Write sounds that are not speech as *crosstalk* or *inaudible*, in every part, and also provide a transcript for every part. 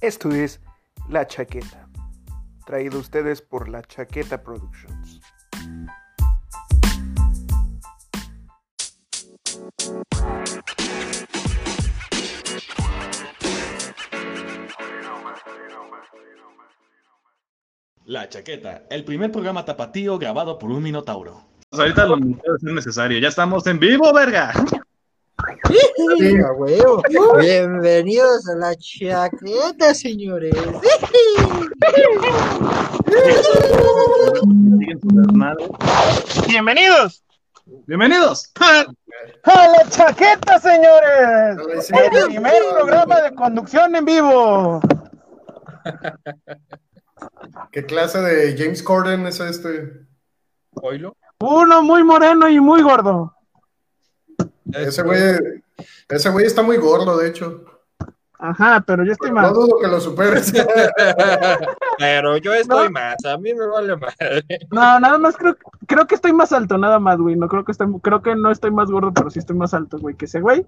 Esto es La Chaqueta, traído a ustedes por La Chaqueta Productions. La Chaqueta, el primer programa tapatío grabado por un minotauro. Pues ahorita lo es necesario. Ya estamos en vivo, verga. Sí, a huevo. Bienvenidos a la chaqueta, señores. Bienvenidos Bienvenidos. a la chaqueta, señores. El primer programa de conducción en vivo. ¿Qué clase de James Corden es este? Oilo. Uno muy moreno y muy gordo. Ese güey, ese güey está muy gordo, de hecho. Ajá, pero yo estoy No mal. dudo que lo superes. *laughs* Pero yo estoy más, a mí me vale madre. No, nada más creo, creo que estoy más alto, nada más, güey. No creo que estoy, creo que no estoy más gordo, pero sí estoy más alto, güey, que ese güey.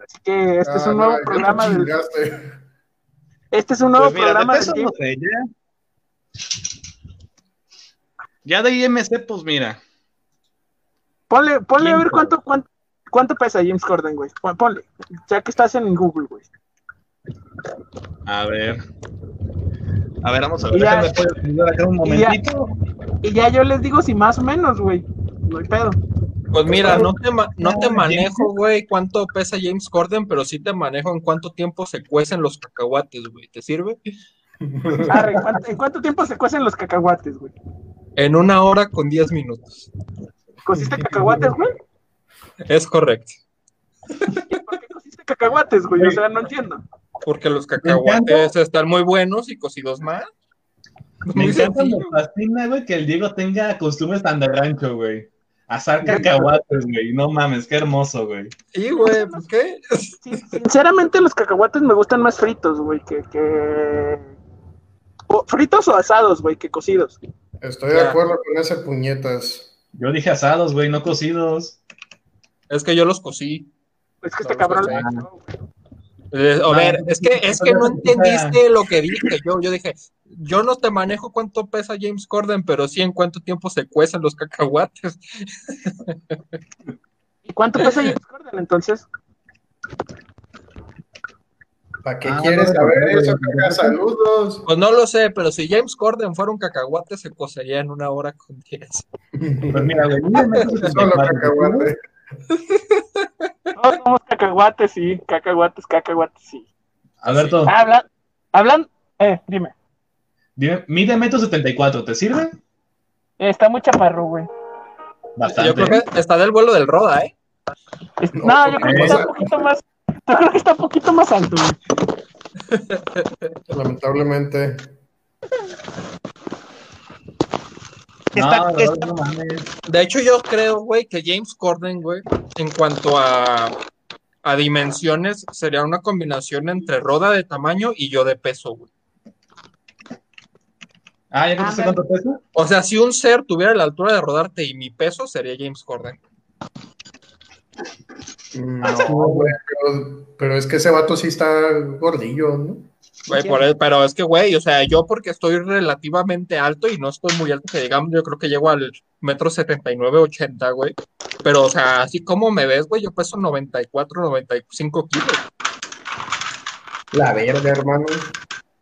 Así que este es Ah, un no, nuevo programa del, este es un nuevo Pues mira, de programa peso del no sé, ya. Ya de IMC, pues mira. Ponle, ponle a ver ¿Quién, cuánto, cuánto, cuánto pesa James Corden, güey. Pon- Ponle, ya que estás en Google, güey. A ver. A ver, vamos a ver. Y ya- Déjame acá un y ya- momentito. Y ya yo les digo si más o menos, güey. No hay pedo. Pues mira, no te, no te manejo, güey, cuánto pesa James Corden, pero sí te manejo en cuánto tiempo se cuecen los cacahuates, güey. ¿Te sirve? Arre, ¿en, cuánto, en cuánto tiempo se cuecen los cacahuates, güey? En una hora con 10 minutos. ¿Cociste cacahuates, güey? Es correcto. ¿Y ¿Por qué cociste cacahuates, güey? O sea, no entiendo. Porque los cacahuates están muy buenos y cocidos más. Me encanta, me fascina, güey, que el Diego tenga costumbres tan de rancho, güey. Asar cacahuates, güey. No mames, qué hermoso, güey. Sí, güey, pues qué. Sinceramente, los cacahuates me gustan más fritos, güey, que, que... o fritos o asados, güey, que cocidos. Estoy de acuerdo con ese puñetas. Yo dije asados, güey, no cocidos. Es que yo los cocí. Es que este No, cabrón... pues. Eh, a No, ver, es que, es que no entendiste lo que dije yo. Yo dije, yo no te manejo cuánto pesa James Corden, pero sí en cuánto tiempo se cuecen los cacahuates. ¿Y cuánto pesa James Corden, entonces? ¿Para qué Ah, quieres no, saber no, eso, caca? Saludos. Pues no lo sé, pero si James Corden fuera un cacahuate, se cocería en una hora con 10. Pues mira, güey, Solo cacahuate. Todos somos cacahuates, sí, cacahuates, cacahuates, sí. Alberto, Ah, hablan, hablan, eh, dime. dime, mide metro setenta y cuatro, ¿te sirve? Eh, Está muy chaparro, güey. Bastante. Yo creo que está del vuelo del Roda, ¿eh? Es- No, No, yo creo que está un poquito más, yo creo que está un poquito más alto, güey. Lamentablemente. No, Está- no, está- no mames. De hecho, yo creo, güey, que James Corden, güey, en cuanto a, a dimensiones, sería una combinación entre Roda de tamaño y yo de peso, güey. Ah, ¿ya contaste Ándale. cuánto pesa? O sea, si un ser tuviera la altura de rodarte y mi peso, sería James Corden. No, güey, pero, pero es que ese vato sí está gordillo, ¿no? Güey, por el- pero es que, güey, o sea, yo porque estoy relativamente alto y no estoy muy alto, que digamos, yo creo que llego al metro 79, 80, güey. Pero, o sea, así como me ves, güey, yo peso 94, 95 kilos. La verga, hermano.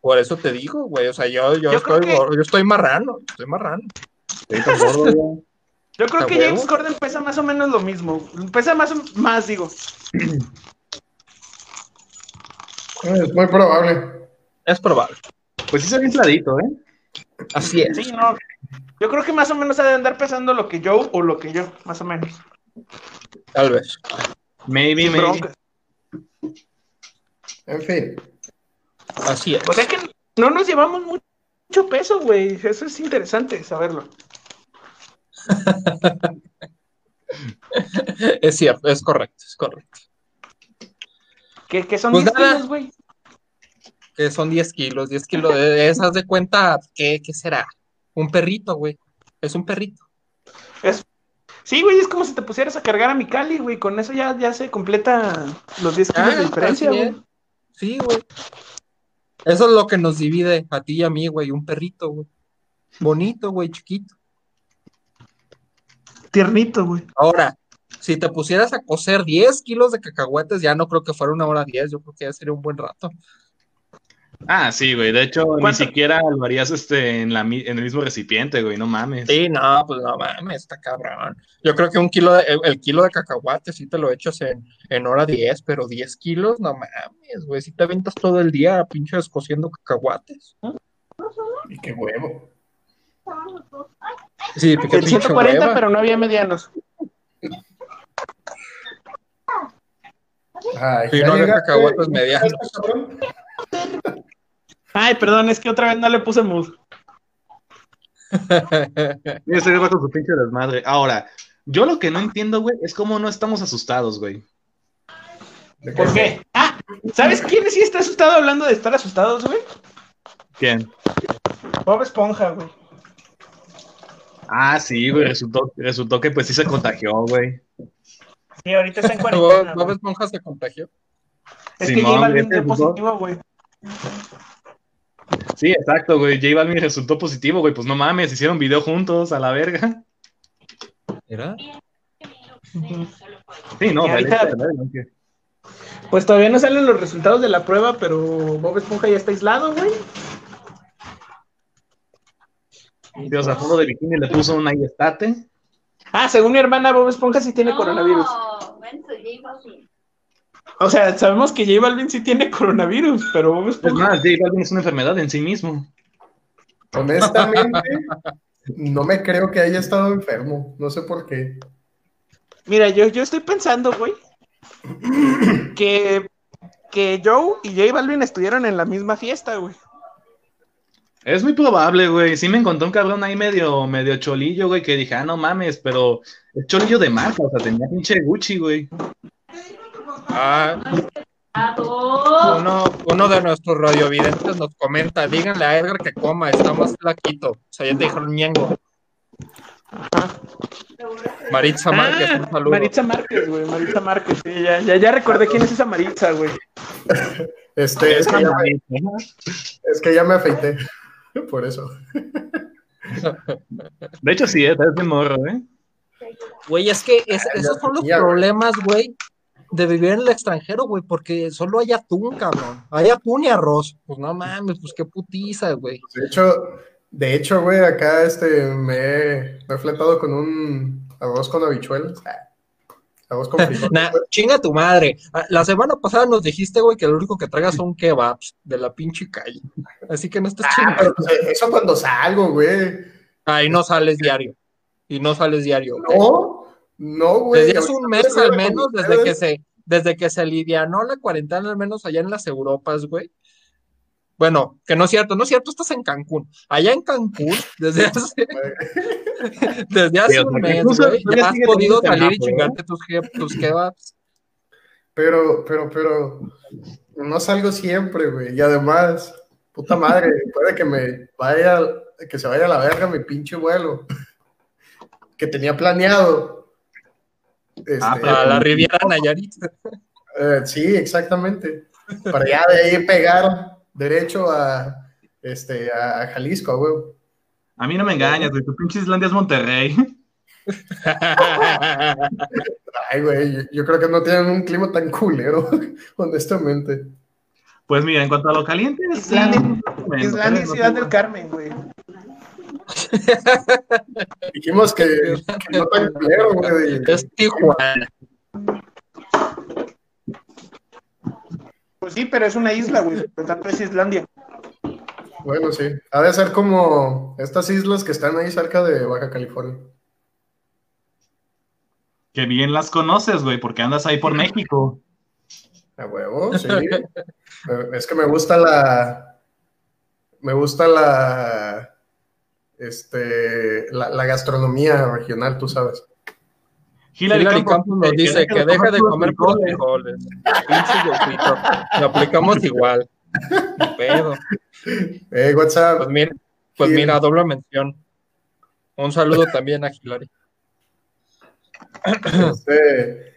Por eso te digo, güey, o sea, yo, yo, Yo estoy, que- yo estoy marrano, estoy marrano. Yo creo ¿A que huevo? James Corden pesa más o menos lo mismo. Pesa más, más digo. *clears throat* Es muy probable. Es probable. Pues sí está bien infladito, ¿eh? Así es. Sí, no. Yo creo que más o menos ha de andar pesando lo que yo o lo que yo, más o menos. Tal vez. Maybe, maybe. En fin. Así es. O sea que no nos llevamos mu- mucho peso, güey. Eso es interesante saberlo. *laughs* Es cierto, es correcto, es correcto. Que, que son Pues 10 nada. kilos, güey. Que son 10 kilos, 10 kilos de esas de cuenta, ¿qué, qué será? Un perrito, güey. Es un perrito. Sí, güey, es como si te pusieras a cargar a mi Cali, güey. Con eso ya, ya se completa los 10 kilos Ah, de diferencia, así güey. es. Sí, güey. Eso es lo que nos divide a ti y a mí, güey, un perrito, güey. Bonito, güey, chiquito. Tiernito, güey. Ahora, si te pusieras a cocer 10 kilos de cacahuetes, ya no creo que fuera una hora 10, yo creo que ya sería un buen rato. Ah, sí, güey. De hecho, ni siquiera lo harías este, en, la, mi- en el mismo recipiente, güey. No mames. Sí, no, pues no mames, está cabrón. Yo creo que un kilo de, el, el kilo de cacahuates sí te lo echas en, en hora 10, pero 10 kilos, no mames, güey, si te aventas todo el día pinches cociendo cacahuates. Y qué huevo. Sí, qué El pinche 140, hueva. pero no había medianos. Ay, Sí, no había cacahuates medianos. Ay, perdón, es que otra vez no le puse mood. Mira, *laughs* güey va con su pinche desmadre. Ahora, yo lo que no entiendo, güey, es cómo no estamos asustados, güey. ¿De ¿Por qué? Ah, ¿sabes quién sí está asustado hablando de estar asustados, güey? ¿Quién? Bob Esponja, güey. Ah, sí, güey. Resultó, resultó que pues sí se contagió, güey. Sí, ahorita está en Bob *laughs* cuarentena. Bob. Esponja se contagió. Es que Simón, J Balvin este positivo, güey. Sí, exacto, güey. J Balvin resultó positivo, güey. Pues no mames, hicieron video juntos a la verga. ¿Era? Sí, no, vale, ahorita- Pues todavía no salen los resultados de la prueba, pero Bob Esponja ya está aislado, güey. Sí, o sea, fondo de bikini le puso un estate. Ah, según mi hermana, Bob Esponja sí tiene coronavirus. O sea, sabemos que J Balvin sí tiene coronavirus, pero Bob Es Esponja. más, J Balvin es una enfermedad en sí mismo. Honestamente, *laughs* no me creo que haya estado enfermo. No sé por qué. Mira, yo, yo estoy pensando, güey, *clears throat* que, que Joe y J Balvin estuvieron en la misma fiesta, güey. Es muy probable, güey. Sí me encontré un cabrón ahí medio, medio cholillo, güey, que dije, ah, no mames, pero es cholillo de marca, o sea, tenía pinche Gucci, güey. Ah, uno, uno de nuestros radiovidentes nos comenta, díganle a Edgar que coma, está más flaquito. O sea, ya te dijeron ñengo. Maritza Márquez, un Ah, saludo. Maritza Márquez, güey, Maritza Márquez, sí, ya, ya, ya recordé quién es esa Maritza, güey. Este, es, que ya me, es que ya me afeité. Por eso. De hecho, sí, eh, es de morro, ¿eh? Güey, es que es- esos son los problemas, güey, de vivir en el extranjero, güey, porque solo hay atún, cabrón. Hay atún y arroz. Pues no mames, pues qué putiza, güey. De hecho, de hecho, güey, acá este, me, he- me he fletado con un arroz con habichuelas. Arroz con *laughs* frijoles. Nah, chinga tu madre. Ah, La semana pasada nos dijiste, güey, que lo único que traigas son kebabs de la pinche calle. Así que no estés Ah, chingando. pues, eso cuando salgo, güey. Ahí no sales diario. Y no sales diario. No, no, güey. Desde hace un mes al menos, desde que se, desde que se alivianó la cuarentena, al menos allá en las Europas, güey. Bueno, que no es cierto, no es cierto, estás en Cancún. Allá en Cancún, *laughs* desde hace, *laughs* desde hace un mes, güey, ya has podido salir y chingarte tus, tus kebabs. Pero, pero, pero, no salgo siempre, güey. Y además, puta madre, *laughs* puede que me vaya, que se vaya a la verga mi pinche vuelo. Que tenía planeado. Este, Ah, la Riviera Nayarit. eh, sí, exactamente. Para ya de ahí pegar derecho a, este, a, a Jalisco, güey. A mí no me engañas, güey. Tu pinche Islandia es Monterrey. *laughs* Ay, güey, yo, yo creo que no tienen un clima tan culero, *laughs* honestamente. Pues mira, en cuanto a lo caliente. Islandia, Islandia y no Ciudad del Carmen, güey. Dijimos que, que no tan culero, güey. es Tijuana. Pues sí, pero es una isla, güey. Por tanto es Islandia. Bueno, sí. Ha de ser como estas islas que están ahí cerca de Baja California. Que bien las conoces, güey, porque andas ahí por México. A huevo, sí. *laughs* Es que me gusta la. Me gusta la. Este. La, la gastronomía regional, tú sabes. Hillary, Hillary Campos Campos nos dice que deje de comer frijoles. Lo aplicamos igual. Pedo. Eh, WhatsApp. Pues mira, pues mira, doble mención. Un saludo también a Hillary. Este,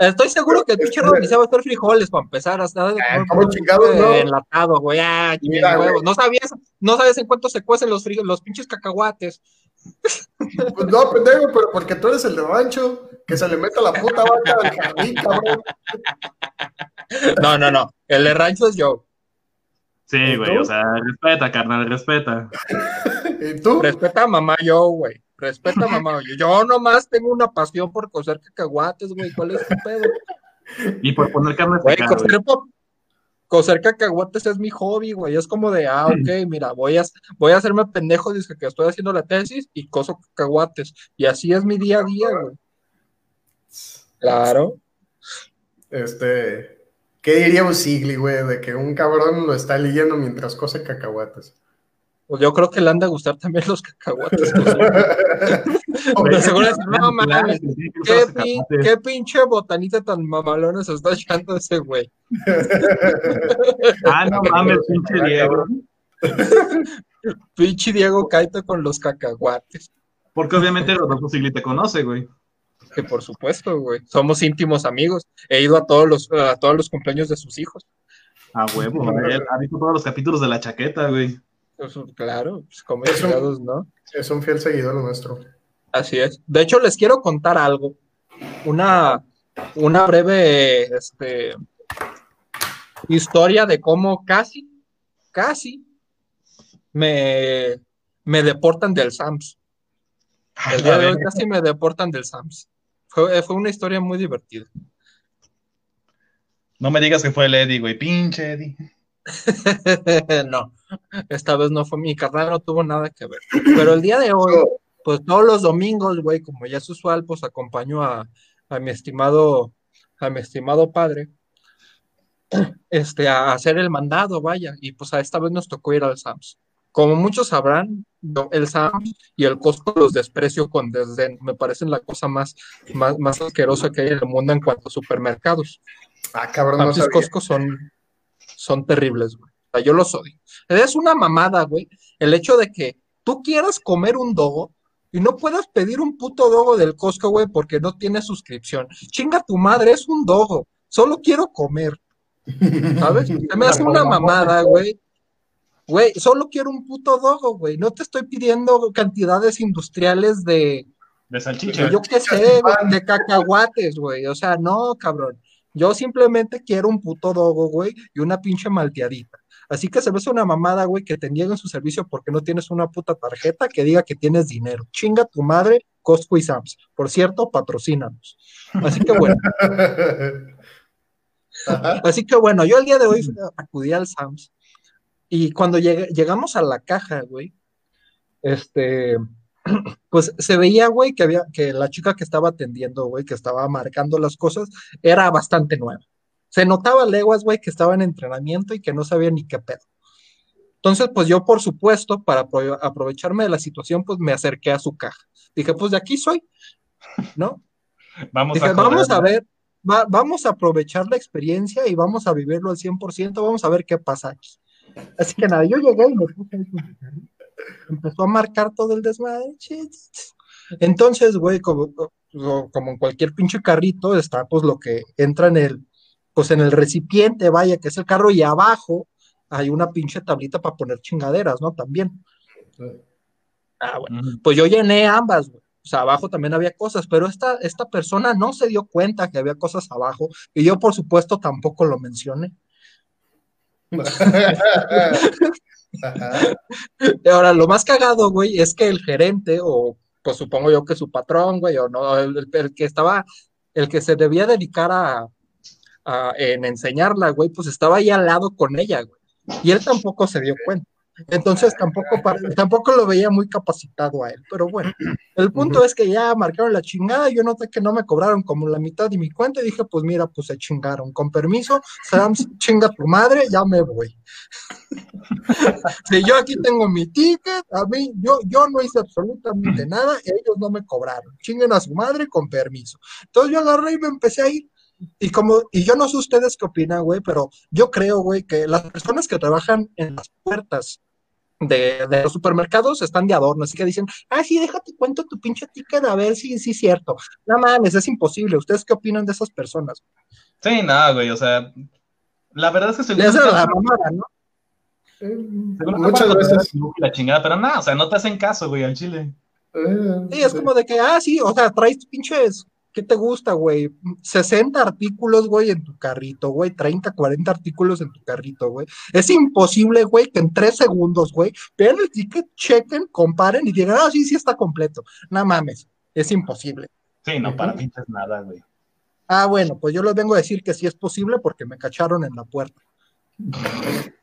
Estoy seguro que el pinche Rodney se va a hacer frijoles para empezar hasta de Ah, comer ¿cómo puro chingados, no? enlatado, güey. Ah, Mira, güey. No sabías, no sabes en cuánto se cuecen los frijos, los pinches cacahuates. Pues no, pendejo, pero porque tú eres el de rancho, que se le mete la puta vaca al jardín, cabrón. No, no, no. El de rancho es yo. Sí, güey, tú? o sea, respeta, carnal, respeta. *laughs* ¿Y tú? Respeta a mamá yo, güey. Respeta mamá yo. Nomás tengo una pasión por coser cacahuates, güey. ¿Cuál es tu pedo? Y por poner carne Güey, seca, güey. coser, pa- coser cacahuates es mi hobby, güey. Es como de, ah, ok, mira, voy a, voy a hacerme pendejo, dice que estoy haciendo la tesis y coso cacahuates. Y así es mi día a día, güey. Claro. Este, ¿qué diría Usigli, güey, de que un cabrón lo está leyendo mientras cose cacahuates? Pues yo creo que le han de gustar también los cacahuates. pues, Güey, *laughs* Pero seguro es, no mames, ¿qué, pin- pinche botanita tan mamalona se está echando ese güey. *laughs* Ah, no mames, pinche Diego. *laughs* Pinche Diego Caito con los cacahuates. Porque obviamente Rodolfo Sigli te conoce, güey. Que por supuesto, güey. Somos íntimos amigos. He ido a todos los, a todos los cumpleaños de sus hijos. A huevo, él ha visto todos los capítulos de la chaqueta, güey. Claro, pues como Eso- chingados, ¿no? Es un fiel seguidor nuestro. Así es. De hecho, les quiero contar algo. Una, una breve este, historia de cómo casi, casi me, me deportan del SAMS. El día de hoy casi me deportan del SAMS. Fue, fue una historia muy divertida. No me digas que fue el Eddie, güey. Pinche Eddie. *laughs* no, esta vez no fue mi carnal, no tuvo nada que ver. Pero el día de hoy, pues todos los domingos, güey, como ya es usual, pues acompaño a, a mi estimado, a mi estimado padre, este, a hacer el mandado, vaya, y pues a esta vez nos tocó ir al SAMS. Como muchos sabrán, el SAMS y el Costco los desprecio con desdén. Me parecen la cosa más, más, más asquerosa que hay en el mundo en cuanto a supermercados. Ah, cabrón, no Sam's y sabía. Costco son, son terribles, güey. Sea, yo los odio. Es una mamada, güey. El hecho de que tú quieras comer un dogo y no puedas pedir un puto dogo del Costco, güey, porque no tienes suscripción. Chinga tu madre, es un dogo. Solo quiero comer, ¿sabes? *laughs* Se me hace una mamada, güey. Güey, solo quiero un puto dogo, güey. No te estoy pidiendo cantidades industriales de, De salchicha. yo qué sé, de cacahuates, güey. O sea, no, cabrón. Yo simplemente quiero un puto dogo, güey, y una pinche malteadita. Así que se me hace una mamada, güey, que te nieguen su servicio porque no tienes una puta tarjeta que diga que tienes dinero. Chinga tu madre, Costco y Sams. Por cierto, patrocínanos. Así que bueno, así que bueno, yo el día de hoy acudí al Sams y cuando llegamos a la caja, güey, este, *clears throat* pues se veía, güey, que había, que la chica que estaba atendiendo, güey, que estaba marcando las cosas, era bastante nueva. Se notaba leguas, güey, que estaba en entrenamiento y que no sabía ni qué pedo. Entonces, pues yo, por supuesto, para apro- aprovecharme de la situación, pues me acerqué a su caja. Dije, pues de aquí soy, ¿no? *laughs* Vamos Dije, a vamos a ver, va- vamos a aprovechar la experiencia y vamos a vivirlo al 100%, vamos a ver qué pasa aquí. Así que nada, yo llegué y me puse. Empezó a marcar todo el desmadre. Entonces, güey, como como en cualquier pinche carrito, está pues lo que entra en el, pues en el recipiente, vaya, que es el carro, y abajo hay una pinche tablita para poner chingaderas, ¿no? También. Ah, bueno. Pues yo llené ambas, güey. O sea, abajo también había cosas, pero esta, esta persona no se dio cuenta que había cosas abajo y yo, por supuesto, tampoco lo mencioné. *laughs* Ajá. Ahora, lo más cagado, güey, es que el gerente, o pues supongo yo que su patrón, güey, o no, el que estaba, el que se debía dedicar a, en enseñarla, güey, pues estaba ahí al lado con ella, güey. Y él tampoco se dio cuenta. Entonces tampoco, tampoco lo veía muy capacitado a él. Pero bueno, el punto es que ya marcaron la chingada. Yo noté que no me cobraron como la mitad de mi cuenta y dije, pues mira, pues se chingaron. Con permiso, Sams, *laughs* chinga tu madre, ya me voy. *laughs* Si yo aquí tengo mi ticket, a mí, yo, yo no hice absolutamente nada, ellos no me cobraron. Chinguen a su madre con permiso. Entonces yo agarré y me empecé a ir. Y como, y yo no sé ustedes qué opinan, güey, pero yo creo, güey, que las personas que trabajan en las puertas de, de los supermercados están de adorno, así que dicen, ah, sí, déjate cuento tu pinche ticket a ver si sí es cierto. No mames, es imposible. ¿Ustedes qué opinan de esas personas? Sí, nada, güey, o sea, la verdad es que se Le hacen la mamada, ¿no? Eh, Según muchas la veces. La chingada, pero nada, o sea, no te hacen caso, güey, al chile. eh, Sí, es como de que, ah, sí, o sea, traes pinches, ¿qué te gusta, güey? 60 artículos, güey, en tu carrito, güey, 30, 40 artículos en tu carrito, güey. Es imposible, güey, que en tres segundos, güey, vean el ticket, chequen, comparen y digan, ah, sí, sí está completo. No mames, es imposible. Sí, no, para pinches nada, güey. Ah, bueno, pues yo les vengo a decir que sí es posible porque me cacharon en la puerta. *laughs*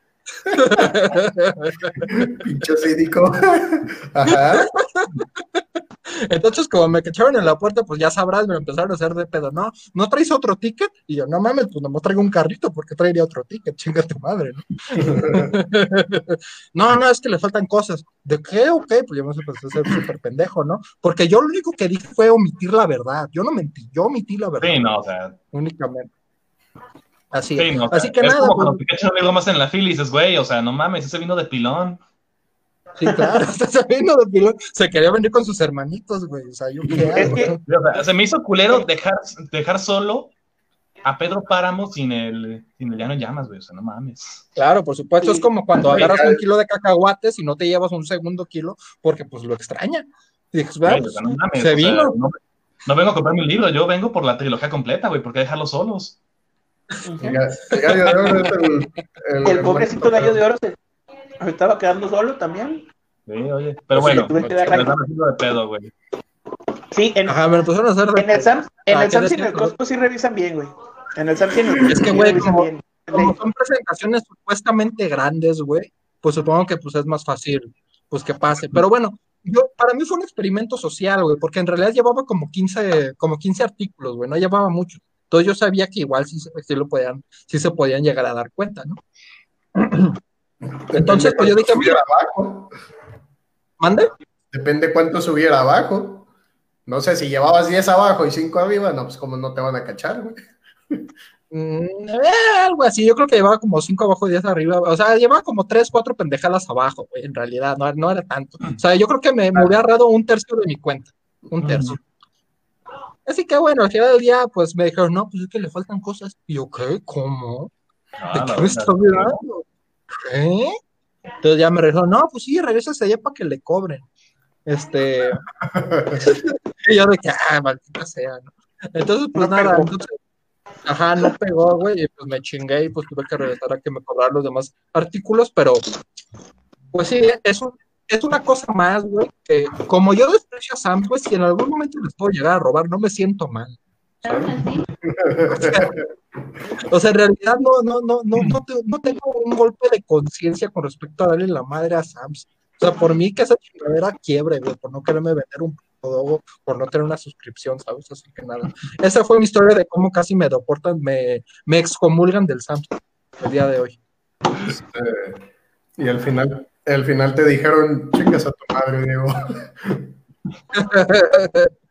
Pinche cínico. *laughs* Ajá. Entonces, como me cacharon en la puerta, pues ya sabrás, me empezaron a hacer de pedo, ¿no? ¿No traes otro ticket? Y yo, no mames, pues no traigo un carrito, porque traería otro ticket? *laughs* Chinga tu madre, ¿no? *laughs* no, no, es que le faltan cosas. ¿De qué? Ok, pues yo me empecé a ser súper pendejo, ¿no? Porque yo lo único que dije fue omitir la verdad. Yo no mentí, yo omití la verdad Sí, no, o sea, únicamente. Así, sí, no, o sea, así que es nada, como pues, cuando te cachan algo más en la fila y dices, güey, o sea, no mames, ese vino de pilón. Sí, claro, *laughs* está sabiendo de pilón. Se quería venir con sus hermanitos, güey. O sea, yo qué Es que- se me hizo culero dejar, dejar solo a Pedro Páramo sin el, sin el llano llamas, güey, o sea, no mames. Claro, por supuesto, es como cuando agarras un kilo de cacahuates y no te llevas un segundo kilo porque pues lo extraña. Y dices, "Vea, Güey, pues, no mames, se sea, vino. no, no vengo a comprarme un libro, yo vengo por la trilogía completa, güey, ¿por qué dejarlos solos? El el el, el- El pobrecito gallo de oro se, se estaba quedando solo también. Sí, oye, pero Sí, bueno, la- les van haciendo de pedo, güey. Sí, en, Ajá, me lo pusieron a hacer de en el Sam, en Ah, el ¿qué Sam's y en el Costco sí revisan bien, güey. En el Sam's y en el Es que, sí güey, revisan como- bien. como son presentaciones supuestamente grandes, güey, pues supongo que pues es más fácil pues que pase. Pero bueno, yo para mí fue un experimento social, güey, porque en realidad llevaba como 15, como 15 artículos, güey, no llevaba mucho. Entonces yo sabía que igual sí, se- sí lo podían, sí se podían llegar a dar cuenta, ¿no? Entonces, pues yo dije, subiera mira, abajo. mande. Depende cuánto subiera abajo. No sé, si llevabas 10 abajo y 5 arriba, no, pues como no te van a cachar, güey. Mm, eh, algo así, yo creo que llevaba como 5 abajo y 10 arriba, o sea, llevaba como 3, 4 pendejadas abajo, güey, en realidad, no, no era tanto. O sea, yo creo que me, me hubiera ahorrado un tercio de mi cuenta, un tercio. Así que bueno, al final del día, pues me dijeron, no, pues es que le faltan cosas. Y yo, ¿qué? ¿Cómo? Ah, ¿De qué me verdad. está hablando? ¿Qué? Entonces ya me dijo, no, pues sí, regresas allá para que le cobren. Este. *laughs* y yo de que, ah, maldita sea, ¿no? Entonces, pues No nada, pegó. entonces, ajá, no pegó, güey, y pues me chingué y pues tuve que regresar a que me cobraran los demás artículos, pero, pues sí, es, un- es una cosa más, güey, que como yo desprecio a Sam, pues si en algún momento les puedo llegar a robar, no me siento mal. *laughs* O sea, en realidad no, no, no, no, no, te- no tengo un golpe de conciencia con respecto a darle la madre a Sams. O sea, por mí que esa chingadera quiebre, güey, por no quererme vender un dogo, por no tener una suscripción, ¿sabes? Así que nada. Esa fue mi historia de cómo casi me deportan, me, me excomulgan del Sams el día de hoy. Este, y al final, al final te dijeron, chingas a tu madre, Diego. *laughs*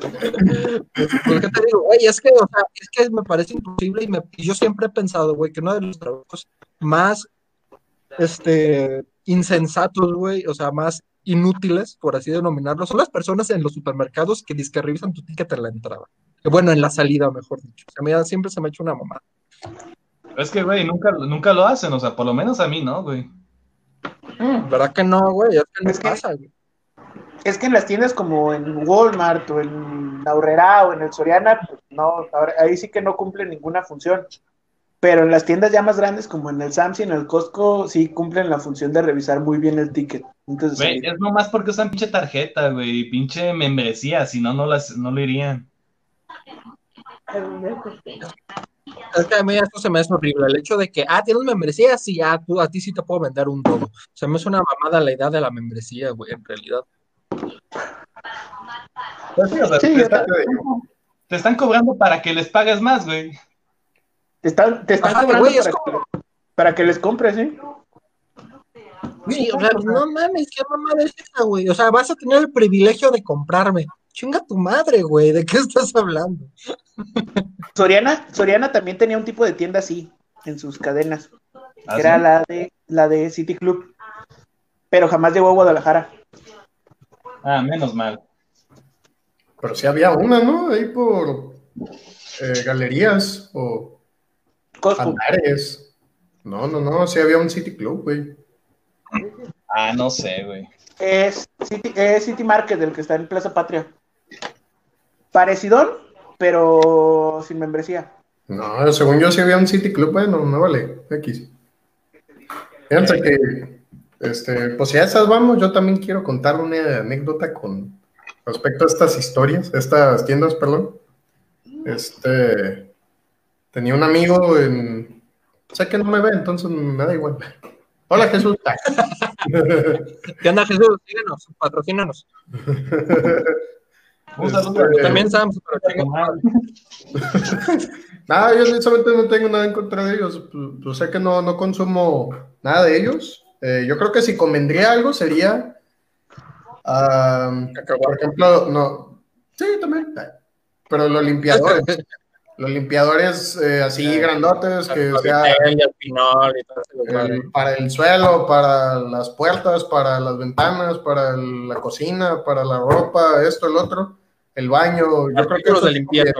Pues, ¿qué te digo, güey? Es que, o sea, es que me parece imposible y, me- y yo siempre he pensado, güey, que uno de los trabajos más, este, insensatos, güey, o sea, más inútiles, por así denominarlo, son las personas en los supermercados que dizque revisan tu ticket en la entrada. Bueno, en la salida, mejor dicho. O sea, mira, siempre se me ha hecho una mamá. Es que, güey, nunca, nunca lo hacen, o sea, por lo menos a mí, ¿no, güey? ¿Verdad que no, güey? Es que no Es que- pasa, güey. Es que en las tiendas como en Walmart o en la Aurrera o en el Soriana, pues no, ahora- ahí sí que no cumple ninguna función. Pero en las tiendas ya más grandes como en el Sam's y en el Costco sí cumplen la función de revisar muy bien el ticket. Entonces, Güey, ahí- es nomás porque usan pinche tarjeta, güey, pinche membresía, si no, no, las, no lo irían. Es que a mí esto se me hace horrible. El hecho de que, ah, tienes membresía, sí, ah, tú, a ti sí te puedo vender un dogo. Se me hace una mamada la idea de la membresía, güey, en realidad. Pues sí, o sea, Sí, te, están, te cobrando para que les pagues más, güey. te están, te están Ajá, cobrando güey, es para, como- que, para que les compres, ¿sí? Sí, o sea, no mames, qué mamada es esa, güey. O sea, vas a tener el privilegio de comprarme. Chinga tu madre, güey, ¿de qué *laughs* estás hablando? Soriana, Soriana también tenía un tipo de tienda así en sus cadenas. ¿Ah, Era sí? la de la de City Club, pero jamás llegó a Guadalajara. Ah, menos mal. Pero sí había una, ¿no? Ahí por eh, galerías o andares. No, no, no, sí había un City Club, güey. Ah, no sé, güey. Es City, es City Market, el que está en Plaza Patria. Parecidón, pero sin membresía. No, según yo sí había un City Club, bueno, no vale, X. Fíjense que, este, pues ya esas vamos, yo también quiero contar una anécdota con respecto a estas historias, estas tiendas, perdón. Este, tenía un amigo en, sé que no me ve, entonces me da igual. Hola Jesús. ¿Qué onda, Jesús? Síguenos, patrocínanos. Un *laughs* saludo. Este, También Sam. *laughs* Nada, yo honestamente no tengo nada en contra de ellos. Pues, pues sé que no, no consumo nada de ellos. Eh, yo creo que si convendría algo sería, am, por ejemplo, no, sí, también, eh, pero los limpiadores, *laughs* los limpiadores eh, así grandotes que sea el- para el suelo, para las puertas, para las ventanas, para el- la cocina, para la ropa, esto, el otro, el baño. Yo creo que eso de limpieza.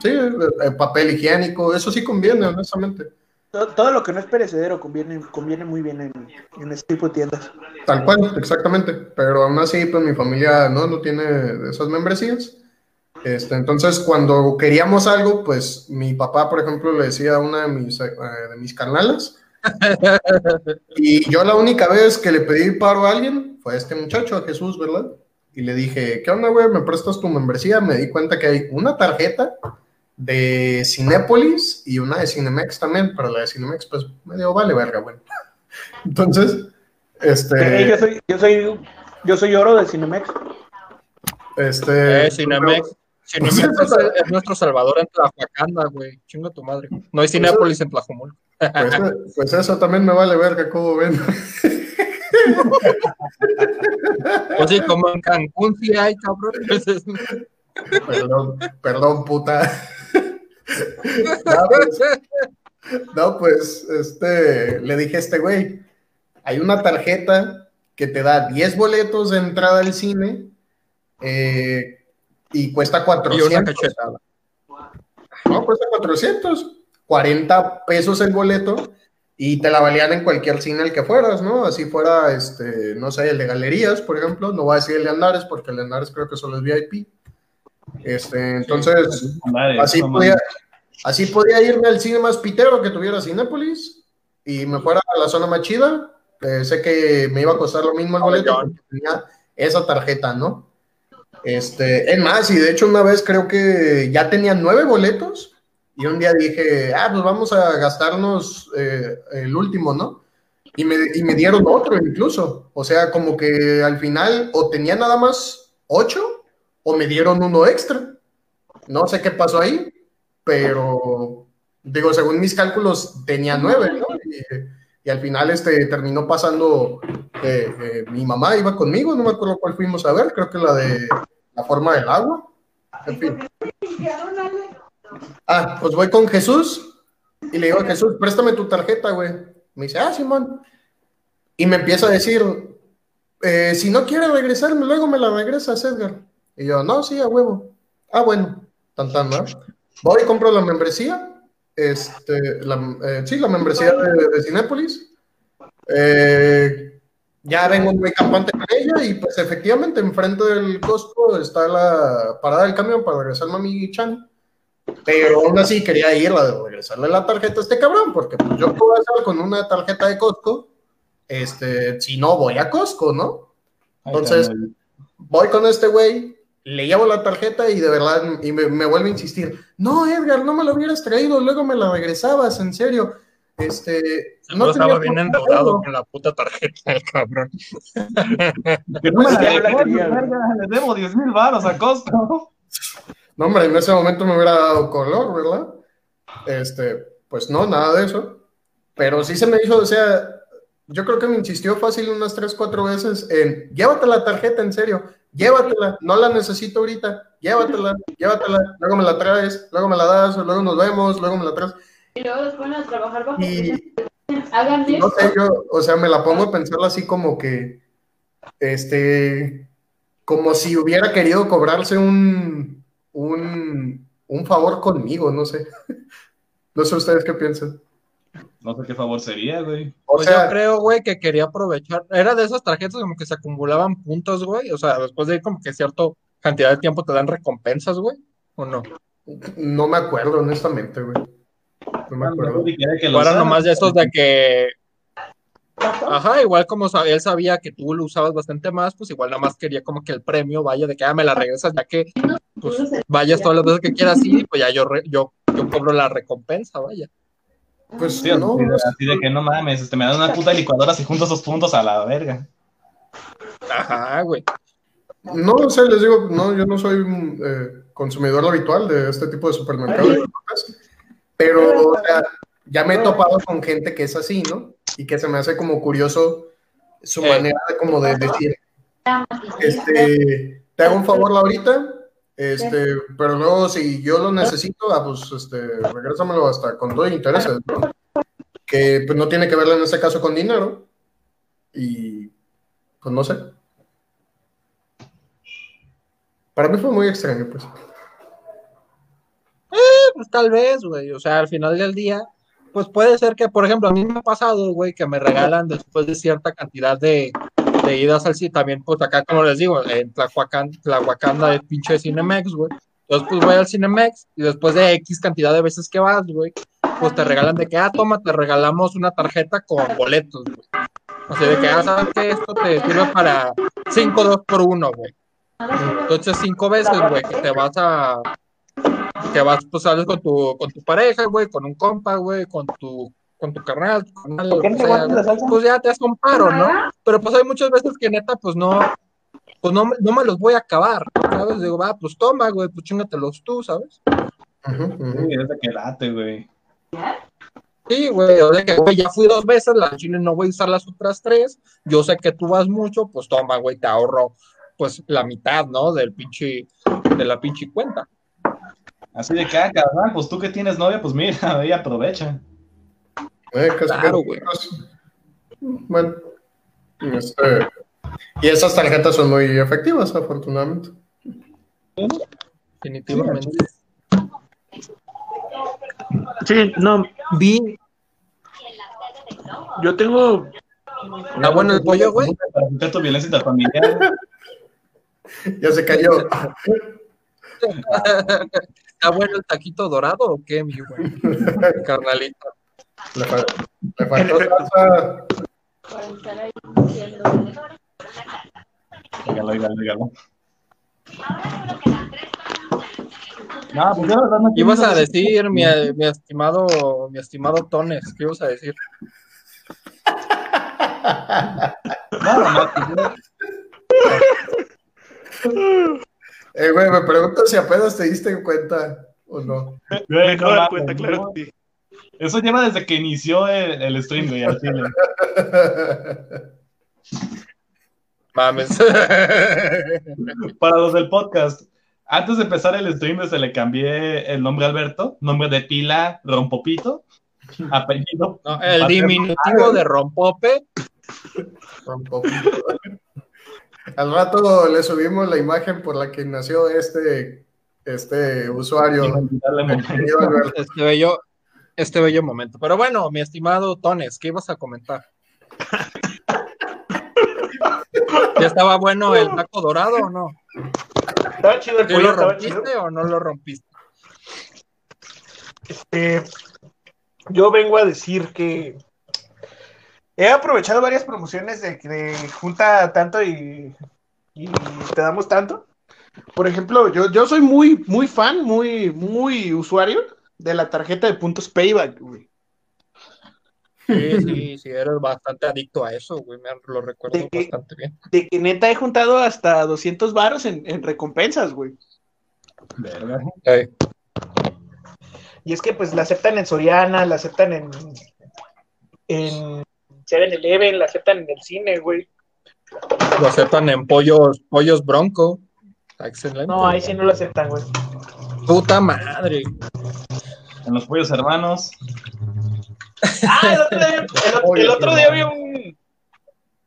Sí, el, el papel higiénico, eso sí conviene, honestamente. Todo, lo que no es perecedero conviene, conviene muy bien en, en este tipo de tiendas. Tal cual, exactamente. Pero aún así, pues mi familia no, no tiene esas membresías. Este, entonces, cuando queríamos algo, pues mi papá, por ejemplo, le decía a una de mis, eh, de mis carnalas. y yo la única vez que le pedí paro a alguien fue a este muchacho, a Jesús, ¿verdad? Y le dije, ¿qué onda, güey? ¿Me prestas tu membresía? Me di cuenta que hay una tarjeta de Cinépolis y una de Cinemex también, pero la de Cinemex, pues, me dio vale verga, güey. *laughs* Entonces, este... Eh, yo, soy, yo, soy, yo soy oro de Cinemex. Este, Eh, Cinemex. Cinemex *laughs* es, es nuestro salvador en Tlahuacanda, güey. Chinga tu madre. No hay Cinépolis en Tlajumul. Pues, *laughs* pues eso también me vale verga, ¿cómo ven? O sí, como en Cancún sí hay, cabrón. Perdón, perdón, puta. No, pues, no, pues, este, le dije a este güey, hay una tarjeta que te da 10 boletos de entrada al cine eh, y cuesta Y una 400. cachetada. No, cuesta 400. 40 pesos el boleto y te la valían en cualquier cine al que fueras, ¿no? Así fuera, este, no sé, el de galerías, por ejemplo. No voy a decir el de Andares porque el de Andares creo que solo es VIP. Este, entonces, Madre, así podía, así podía irme al cine más pitero que tuviera Cinépolis y me fuera a la zona más chida. Eh, sé que me iba a costar lo mismo el boleto porque tenía esa tarjeta, ¿no? Este, es más, y de hecho una vez creo que ya tenía nueve boletos y un día dije, ah, pues vamos a gastarnos eh, el último, ¿no? Y me, y me dieron otro incluso. O sea, como que al final o tenía nada más ocho o me dieron uno extra. No sé qué pasó ahí, pero digo, según mis cálculos tenía nueve, ¿no? Y, al final este, terminó pasando, eh, eh, mi mamá iba conmigo, no me acuerdo cuál fuimos a ver, creo que la de la forma del agua. Ah, pues voy con Jesús y le digo a Jesús, préstame tu tarjeta, güey. Me dice, ah, Simón. Y me empieza a decir, eh, si no quiere regresarme, luego me la regresas, Edgar. Y yo, no, sí, a huevo. Ah, bueno, tan tan, ¿no? Voy y compro la membresía. Este, la, eh, sí, la membresía de, de Cinépolis. Eh, ya vengo muy campante con ella y pues efectivamente enfrente del Costco está la parada del camión para regresarme a mi chan. Pero aún así quería ir a regresarle la tarjeta a este cabrón, porque pues, yo puedo hacer con una tarjeta de Costco, este, si no voy a Costco, ¿no? Entonces, voy con este güey, le llevo la tarjeta y de verdad, y me, me vuelve a insistir, no, Edgar, no me lo hubieras traído, luego me la regresabas, en serio. Este, No estaba bien endeudado hacerlo". con la puta tarjeta, el cabrón. No me la la quería, le debo 10 mil baros a Costco. No, hombre, en ese momento me hubiera dado color, ¿verdad? Este, pues no, nada de eso. Pero sí se me hizo, o sea, yo creo que me insistió fácil unas tres, cuatro veces en, llévate la tarjeta, en serio, llévatela, no la necesito ahorita, llévatela, llévatela, luego me la traes, luego me la das, luego nos vemos, luego me la traes. Y luego los ponen a trabajar bajo Y, Hagan No sé, yo, o sea, me la pongo a pensar así como que, este, como si hubiera querido cobrarse un, un, un favor conmigo, no sé. *laughs* No sé ustedes qué piensan. No sé qué favor sería, güey. O Pues yo sea, creo, güey, que quería aprovechar. Era de esas tarjetas como que se acumulaban puntos, güey. O sea, después de ir como que cierta cantidad de tiempo te dan recompensas, güey. ¿O no? no me acuerdo, honestamente, güey. No me acuerdo. Y quiere que O lo era usara. nomás de esos de que. Ajá, igual como sab- él sabía que tú lo usabas bastante más, pues igual nada más quería como que el premio vaya de que ah, me la regresas, ya que pues vayas todas las veces que quieras ir, pues ya yo, re- yo, yo cobro la recompensa, vaya. Pues Sí, no, así, de, que no mames, este, me dan una puta licuadora si junto esos puntos a la verga. Ajá, güey. No, o sea, les digo, no, yo no soy un eh, consumidor habitual de este tipo de supermercados, pero o sea, ya me he topado con gente que es así, ¿no? Y que se me hace como curioso su Eh. manera de como de decir, este, te hago un favor ahorita, este, pero luego si yo lo necesito, ah, pues, este, regrésamelo hasta con todo interés, ¿no? Que pues no tiene que ver en este caso con dinero, y pues no sé. Para mí fue muy extraño, pues. Pues tal vez, güey. O sea, al final del día, pues puede ser que, por ejemplo, a mí me ha pasado, güey, que me regalan después de cierta cantidad de, de idas al cine. También, pues acá, como les digo, en Tlahuacán, Tlahuacán de pinche Cinemex, güey. Entonces, pues voy al Cinemex y después de X cantidad de veces que vas, güey, pues te regalan de que, ah, toma, te regalamos una tarjeta con boletos, güey. O sea, de que, ah, sabes que esto te sirve para 5 2 por 1, güey. Entonces, cinco veces, güey, que te vas a, que vas, pues sales con tu, con tu pareja, güey, con un compa, güey, con tu, con tu carnal, carnal, lo ¿Por qué que no te sea, pues ya te has un paro, ¿no? Pero pues hay muchas veces que neta, pues no, pues no, me- no me los voy a acabar, ¿sabes? Digo, va, pues toma, güey, pues chingatelos tú, ¿sabes? Que late, güey. Sí, güey, o sea que, güey, ya fui dos veces, la chile no voy a usar las otras tres, yo sé que tú vas mucho, pues toma, güey, te ahorro, pues, la mitad, ¿no? Del pinche, de la pinche cuenta. Así de que, ah, cabrón, pues tú que tienes novia, pues mira, *laughs* ahí aprovecha. Eh, casi Claro, güey. Bueno, este, y esas tarjetas son muy efectivas, afortunadamente. Definitivamente. Sí, no, Vi, yo tengo. ah, bueno, el pollo, güey. Para evitar tu violencia intrafamiliar. *laughs* Ya se cayó. *laughs* ¿Está bueno el taquito dorado o qué, mi güey? *laughs* Carnalito. Le, fa- le faltó salsa. Para estar ahí diciendo. Dígalo, dígalo, dígalo. No, pues yo la verdad no ¿Qué ibas a decir, mi, mi estimado, mi estimado Tones? ¿Qué ibas a decir? *laughs* No, no, pues Eh, güey, me pregunto si apenas te diste cuenta o no. Me acabo de dar cuenta, claro que sí. Eso lleva desde que inició el, el stream, güey, al chile. *laughs* Mames. Para los del podcast, antes de empezar el stream se le cambié el nombre a Alberto, nombre de pila Rompopito, apellido. No, el diminutivo de rompope. Tampoco. Al rato le subimos la imagen por la que nació este, este usuario. Momento. Querido Alberto. Este bello, momento. Pero bueno, mi estimado Tones, ¿qué ibas a comentar? ¿Ya estaba bueno el taco dorado o no? Estaba chido el ¿Sí pollo, lo chido. rompiste o no lo rompiste? Este, yo vengo a decir que he aprovechado varias promociones de que junta tanto y, y te damos tanto. Por ejemplo, yo, yo soy muy, muy fan, muy, muy usuario de la tarjeta de puntos Payback, güey. Sí, *laughs* sí, sí, eres bastante adicto a eso, güey, me lo recuerdo bastante bien. De que neta he juntado hasta 200 varos en, en recompensas, güey. Verga. Ey, Y es que pues la aceptan en Soriana, la aceptan en en 7-Eleven, la aceptan en el cine, güey. lo aceptan en pollos, pollos bronco. Excelente. No, ahí sí no lo aceptan, güey. Puta madre. En los pollos hermanos. Ah, el otro día, el otro- el otro día vi un.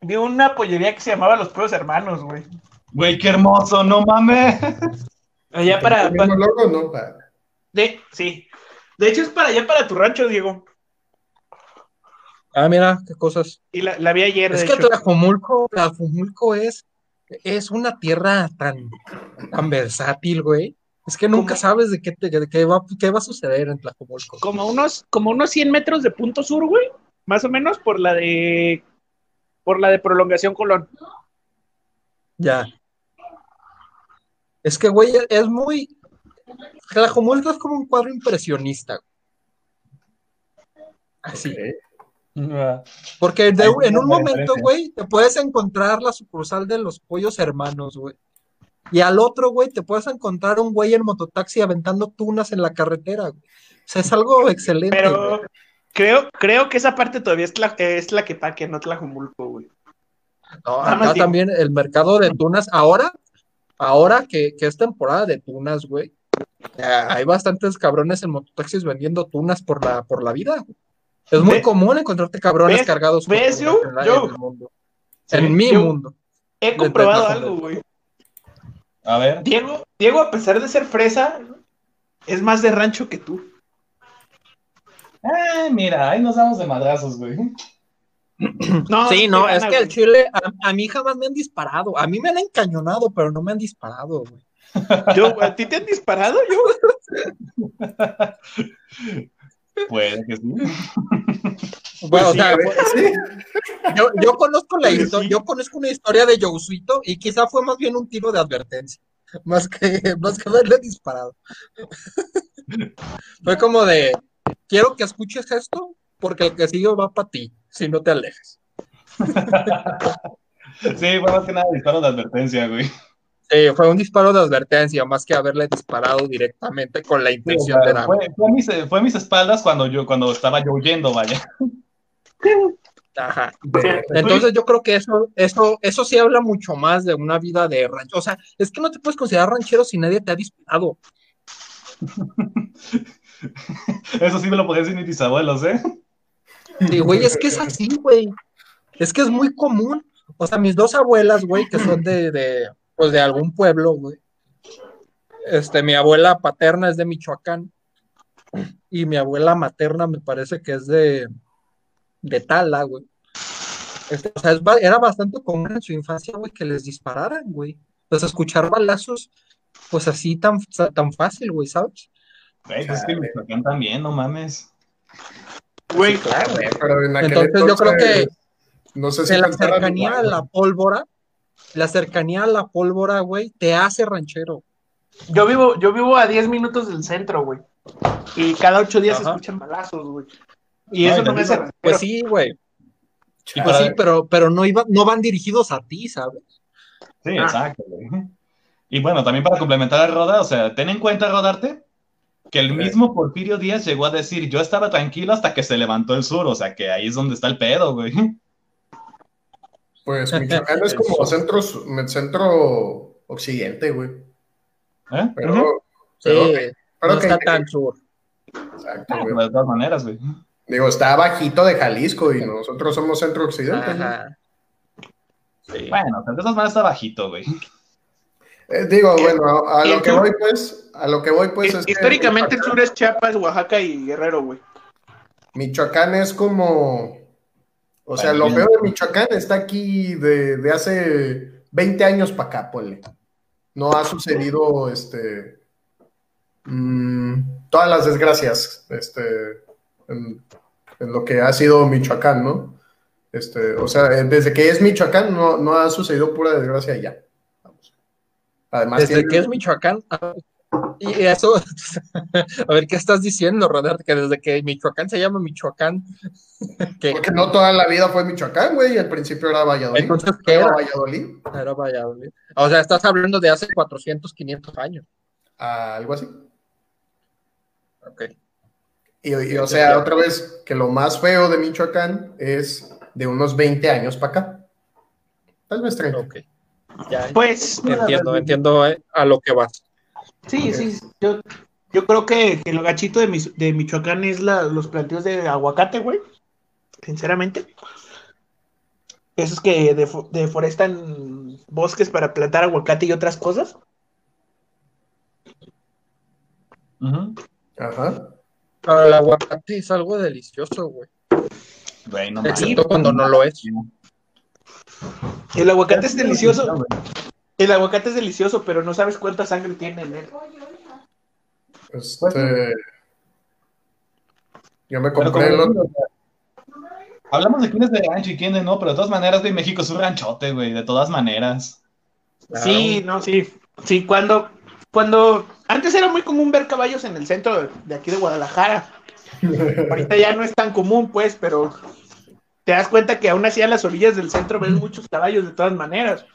Vi una pollería que se llamaba Los Pueblos Hermanos, güey. Güey, qué hermoso, no mames. Allá para. De, sí. De hecho, es para allá, para tu rancho, Diego. Ah, mira, qué cosas. Y la, la vi ayer, Es de que. Tlajomulco, Tlajomulco es, es una tierra tan, tan versátil, güey. Es que nunca sabes de qué, te- de qué va, qué va a suceder en Tlajomulco. Como unos, como unos 100 metros de punto sur, güey. Más o menos por la de. Por la de prolongación Colón. Ya. Es que, güey, es muy. Tlajomulco es como un cuadro impresionista. Así. Porque de- en un momento, güey, te puedes encontrar la sucursal de los pollos hermanos, güey. Y al otro, güey, te puedes encontrar un güey en mototaxi aventando tunas en la carretera, güey. O sea, es algo excelente. Pero güey. creo, creo que esa parte todavía es la, es la que paque, no Tlajumulco, güey. No, nada acá digo. también el mercado de tunas, ahora, ahora que, que es temporada de tunas, güey, hay bastantes cabrones en mototaxis vendiendo tunas por la, por la vida. güey. Es muy común encontrarte cabrones ¿Ves? cargados ¿Ves, yo? en, Yo. en el mundo. Sí, en mi yo- mundo. He comprobado algo, güey. A ver. Diego, Diego, a pesar de ser fresa, es más de rancho que tú. Ah, mira, ahí nos damos de madrazos, güey. *clears throat* No, sí, no, gana, es que el chile, a, a mí jamás me han disparado. A mí me han encañonado, pero no me han disparado, güey. Yo, ¿A ti te han disparado? Yo. *laughs* Puede que sí. *laughs* Bueno, o sí, sea, sí. yo, yo conozco la Pues histo- sí. yo conozco una historia de Josuito y quizá fue más bien un tiro de advertencia, *laughs* más que, más que haberle disparado. *laughs* Fue como de, quiero que escuches esto, porque el que sigue va para ti, si no te alejas. *laughs* Sí, fue más que nada disparo de advertencia, güey. Sí, fue un disparo de advertencia, más que haberle disparado directamente con la Sí, intención de daño. fue, fue a mis, fue a mis espaldas cuando yo, cuando estaba yo huyendo, vaya. Ajá. Entonces yo creo que eso, eso, eso sí habla mucho más de una vida de rancho. O sea, es que no te puedes considerar ranchero si nadie te ha disparado. *laughs* Eso sí me lo podían decir mis bisabuelos, ¿eh? Sí, güey, es que es así, güey. Es que es muy común. O sea, mis dos abuelas, güey, que son de, de, pues de algún pueblo, güey. Este, mi abuela paterna es de Michoacán y mi abuela materna me parece que es de, de Tala, güey. Este, o sea, es era bastante común en su infancia, güey, que les dispararan, güey. Pues escuchar balazos, pues así tan, tan fácil, güey, ¿sabes? Güey, pues es que Michoacán también, no mames. Güey, Ah, güey, pero en aquel Entonces yo creo que entonces, no sé si de la cercanía igual, a la pólvora, la cercanía a la pólvora, güey, te hace ranchero. yo vivo, yo vivo a 10 minutos del centro, güey. Y cada ocho días se escuchan balazos, güey. Y No, eso no me hace. Pues sí, güey. Y Pues sí, pero, pero no, iba, no van dirigidos a ti, ¿sabes? Sí, Ah. exacto, güey. Y bueno, también para complementar a Roda, o sea, ten en cuenta, Rodarte, que el mismo Porfirio Díaz llegó a decir, yo estaba tranquilo hasta que se levantó el sur, o sea, que ahí es donde está el pedo, güey. Pues *laughs* Michoacán es como centro, centro occidente, güey. ¿Eh? Pero, Sí, pero, no pero que- está tan sur. Exacto, Ah, güey. De todas maneras, güey. Digo, está bajito de Jalisco y nosotros somos centro occidente. Ajá. Sí. Bueno, de todas maneras está bajito, güey. Eh, digo, bueno, a, a ¿Y lo el que voy, pues, a lo que voy, pues, que Históricamente el Michoacán- sur es Chiapas, Oaxaca y Guerrero, güey. Michoacán es como, o sea, lo peor de Michoacán está aquí de, de hace 20 años para acá, ponle. No ha sucedido, este, mm, todas las desgracias, este, en, en lo que ha sido Michoacán, ¿no? Este, o sea, desde que es Michoacán no, no ha sucedido pura desgracia ya. Vamos. Además, Desde tiene- que es Michoacán. ah, Y eso, *laughs* a ver, ¿qué estás diciendo, Rodert? Que desde que Michoacán se llama Michoacán, *laughs* que porque no toda la vida fue Michoacán, güey, al principio era Valladolid. entonces, ¿qué Era era? Valladolid, Era Valladolid. O sea, estás hablando de hace 400, 500 años. algo así. Ok. Y, y, o sea, otra vez, que lo más feo de Michoacán es de unos 20 años para acá. Tal vez 30. Ok. Ya Pues, entiendo, entiendo eh, a lo que vas. sí, sí, yo Yo creo que, que lo gachito de, mis- de Michoacán es la- los plantíos de aguacate, güey. Sinceramente. Esos que defo- deforestan bosques para plantar aguacate y otras cosas. Ujú. Ajá. Pero el aguacate es algo delicioso, güey. Güey, no mames. Excepto cuando no lo es. El aguacate es delicioso. El aguacate es delicioso, pero no sabes cuánta sangre tiene en él. Este. Yo me compré el otro. Hablamos de quién es de rancho y quién es no, pero de todas maneras, güey, México es un ranchote, güey, de todas maneras. Sí, no, sí. Sí, cuando, cuando antes era muy común ver caballos en el centro de aquí de Guadalajara. *laughs* Ahorita ya no es tan común, pues, pero te das cuenta que aún así a las orillas del centro ves muchos caballos de todas maneras.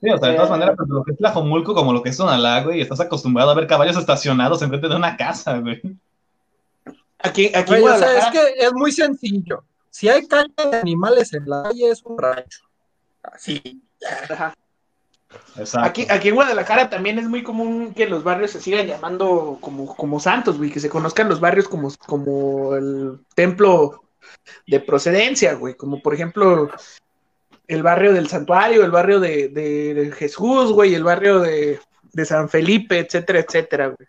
Sí, o sea, de Eh. todas maneras, tanto lo que es Tlajomulco como lo que es Tonalá, güey, estás acostumbrado a ver caballos estacionados enfrente de una casa, güey. Aquí, aquí Güey, o sea, es que es muy sencillo. Si hay calle de animales en la calle, es un rancho. Así. ajá. Exacto. aquí, aquí en Guadalajara también es muy común que los barrios se sigan llamando como, como santos, güey, que se conozcan los barrios como, como el templo de procedencia, güey, como por ejemplo el barrio del santuario, el barrio de, de- de Jesús, güey, el barrio de, de San Felipe, etcétera, etcétera, güey.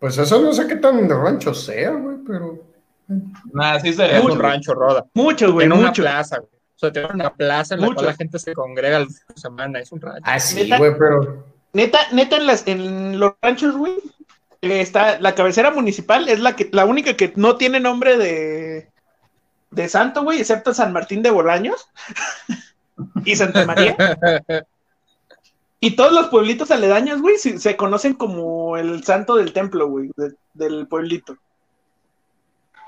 Pues eso no sé qué tan de rancho sea, güey, pero. Nah, sí se Es mucho, un rancho, Roda. Mucho, güey, En una plaza, güey. O sea, tiene una plaza en la Mucho. cual la gente se congrega el fin de semana. Es un rancho. Ah, sí, ¿Neta? güey, pero. Neta, neta en las, en los ranchos, güey, eh, está la cabecera municipal, es la que, la única que no tiene nombre de, de santo, güey, excepto San Martín de Bolaños *laughs* y Santa María. *laughs* Y todos los pueblitos aledaños, güey, se, se conocen como el santo del templo, güey, de- del pueblito.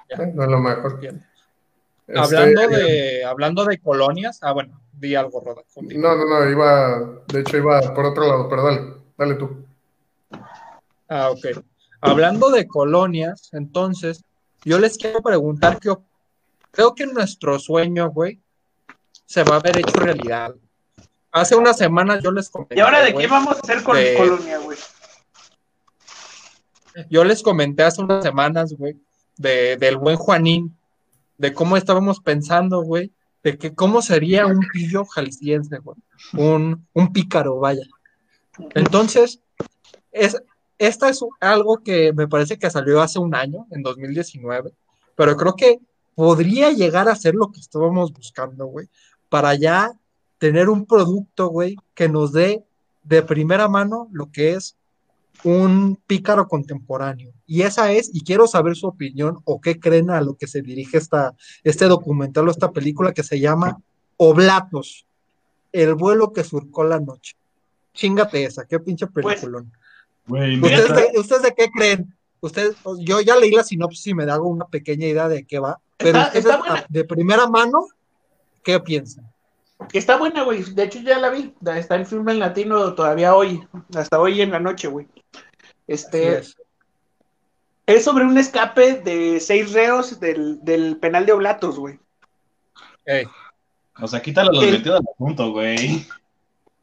eh, no es lo mejor. Bien. Este, hablando, de, hablando de colonias. Ah, bueno, di algo, Roda. continúa. No, no, no, iba. De hecho, iba por otro lado, pero dale, dale tú. Ah, ok. Hablando de colonias, entonces, yo les quiero preguntar qué op- creo que nuestro sueño, güey, se va a ver hecho realidad. Hace unas semanas yo les comenté. ¿Y ahora de güey, qué vamos a hacer con de- colonia, güey? Yo les comenté hace unas semanas, güey, de, del buen Juanín, de cómo estábamos pensando, güey, de que cómo sería un pillo jalisciense, güey, un, un pícaro, vaya. Entonces, es, esta es algo que me parece que salió hace un año, en 2019, pero creo que podría llegar a ser lo que estábamos buscando, güey, para ya tener un producto, güey, que nos dé de primera mano lo que es un pícaro contemporáneo. Y esa es, y quiero saber su opinión o qué creen a lo que se dirige esta, este documental o esta película que se llama Oblatos, el vuelo que surcó la noche. Chingate esa, qué pinche peliculón. Güey, ¿Ustedes, de, ¿Ustedes de qué creen? Ustedes, yo ya leí la sinopsis y me da una pequeña idea de qué va, pero Está- ustedes está buena. a- de primera mano, ¿qué piensan? Está buena, güey. De hecho, ya la vi. Está en film en latino todavía hoy. Hasta hoy en la noche, güey. Este. Es. Es sobre un escape de seis reos del, del penal de Oblatos, güey. Ey. O sea, quítalo lo divertido del asunto, güey. Sí,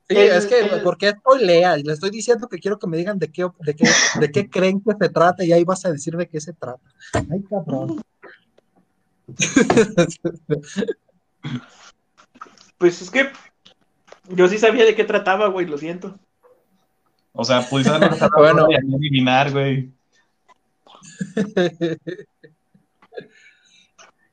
El- es que, el- porque estoy lea, y le estoy diciendo que quiero que me digan de qué, de qué, de qué creen que se trata, y ahí vas a decir de qué se trata. Ay, cabrón. Pues es que yo sí sabía de qué trataba, güey, lo siento. O sea, pudiste haberlo *laughs* dejado Bueno. y adivinar, güey.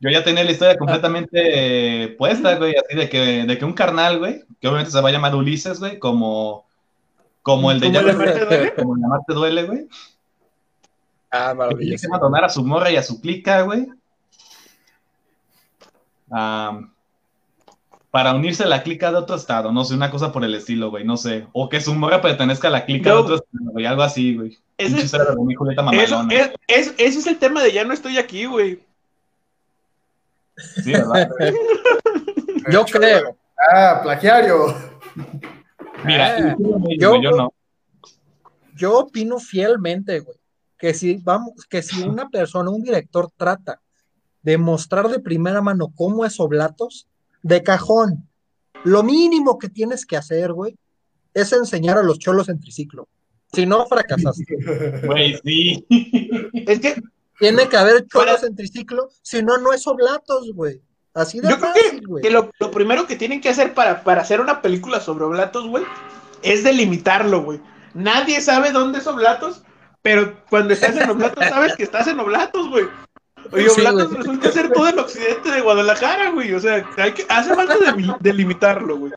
Yo ya tenía la historia completamente eh, puesta, güey, así de que, de que un carnal, güey, que obviamente se va a llamar Ulises, güey, como, como el de ¿Cómo Ya duele? como el de Amarte duele, güey. Ah, Que tiene maravilloso. que abandonar a su morra y a su clica, güey. Am, para unirse a la clica de otro estado, no sé, una cosa por el estilo, güey, no sé. O que su morra pertenezca a la clica de otro estado, güey, algo así, güey. Ese- Julieta Eso, es, es- ese es el tema de ya no estoy aquí, güey. Sí, ¿verdad? *laughs* Yo creo. Ah, plagiario. Mira, Ah, yo- yo no. Yo opino fielmente, güey, que si vamos, que si una persona, un director trata de mostrar de primera mano cómo es Oblatos, de cajón, lo mínimo que tienes que hacer, güey, es enseñar a los cholos en triciclo. Si no, fracasaste. *laughs* Güey, sí. Es que Tiene que haber Para- cholos en triciclo, si no, no es oblatos, güey. Así de Yo creo fácil, güey. que lo, lo primero que tienen que hacer para, para hacer una película sobre oblatos, güey, es delimitarlo, güey. Nadie sabe dónde es oblatos, pero cuando estás en oblatos sabes que estás en oblatos, güey. Oye, Sí, güey. resulta ser todo el occidente de Guadalajara, güey. O sea, hay que, hace falta de- delimitarlo, güey.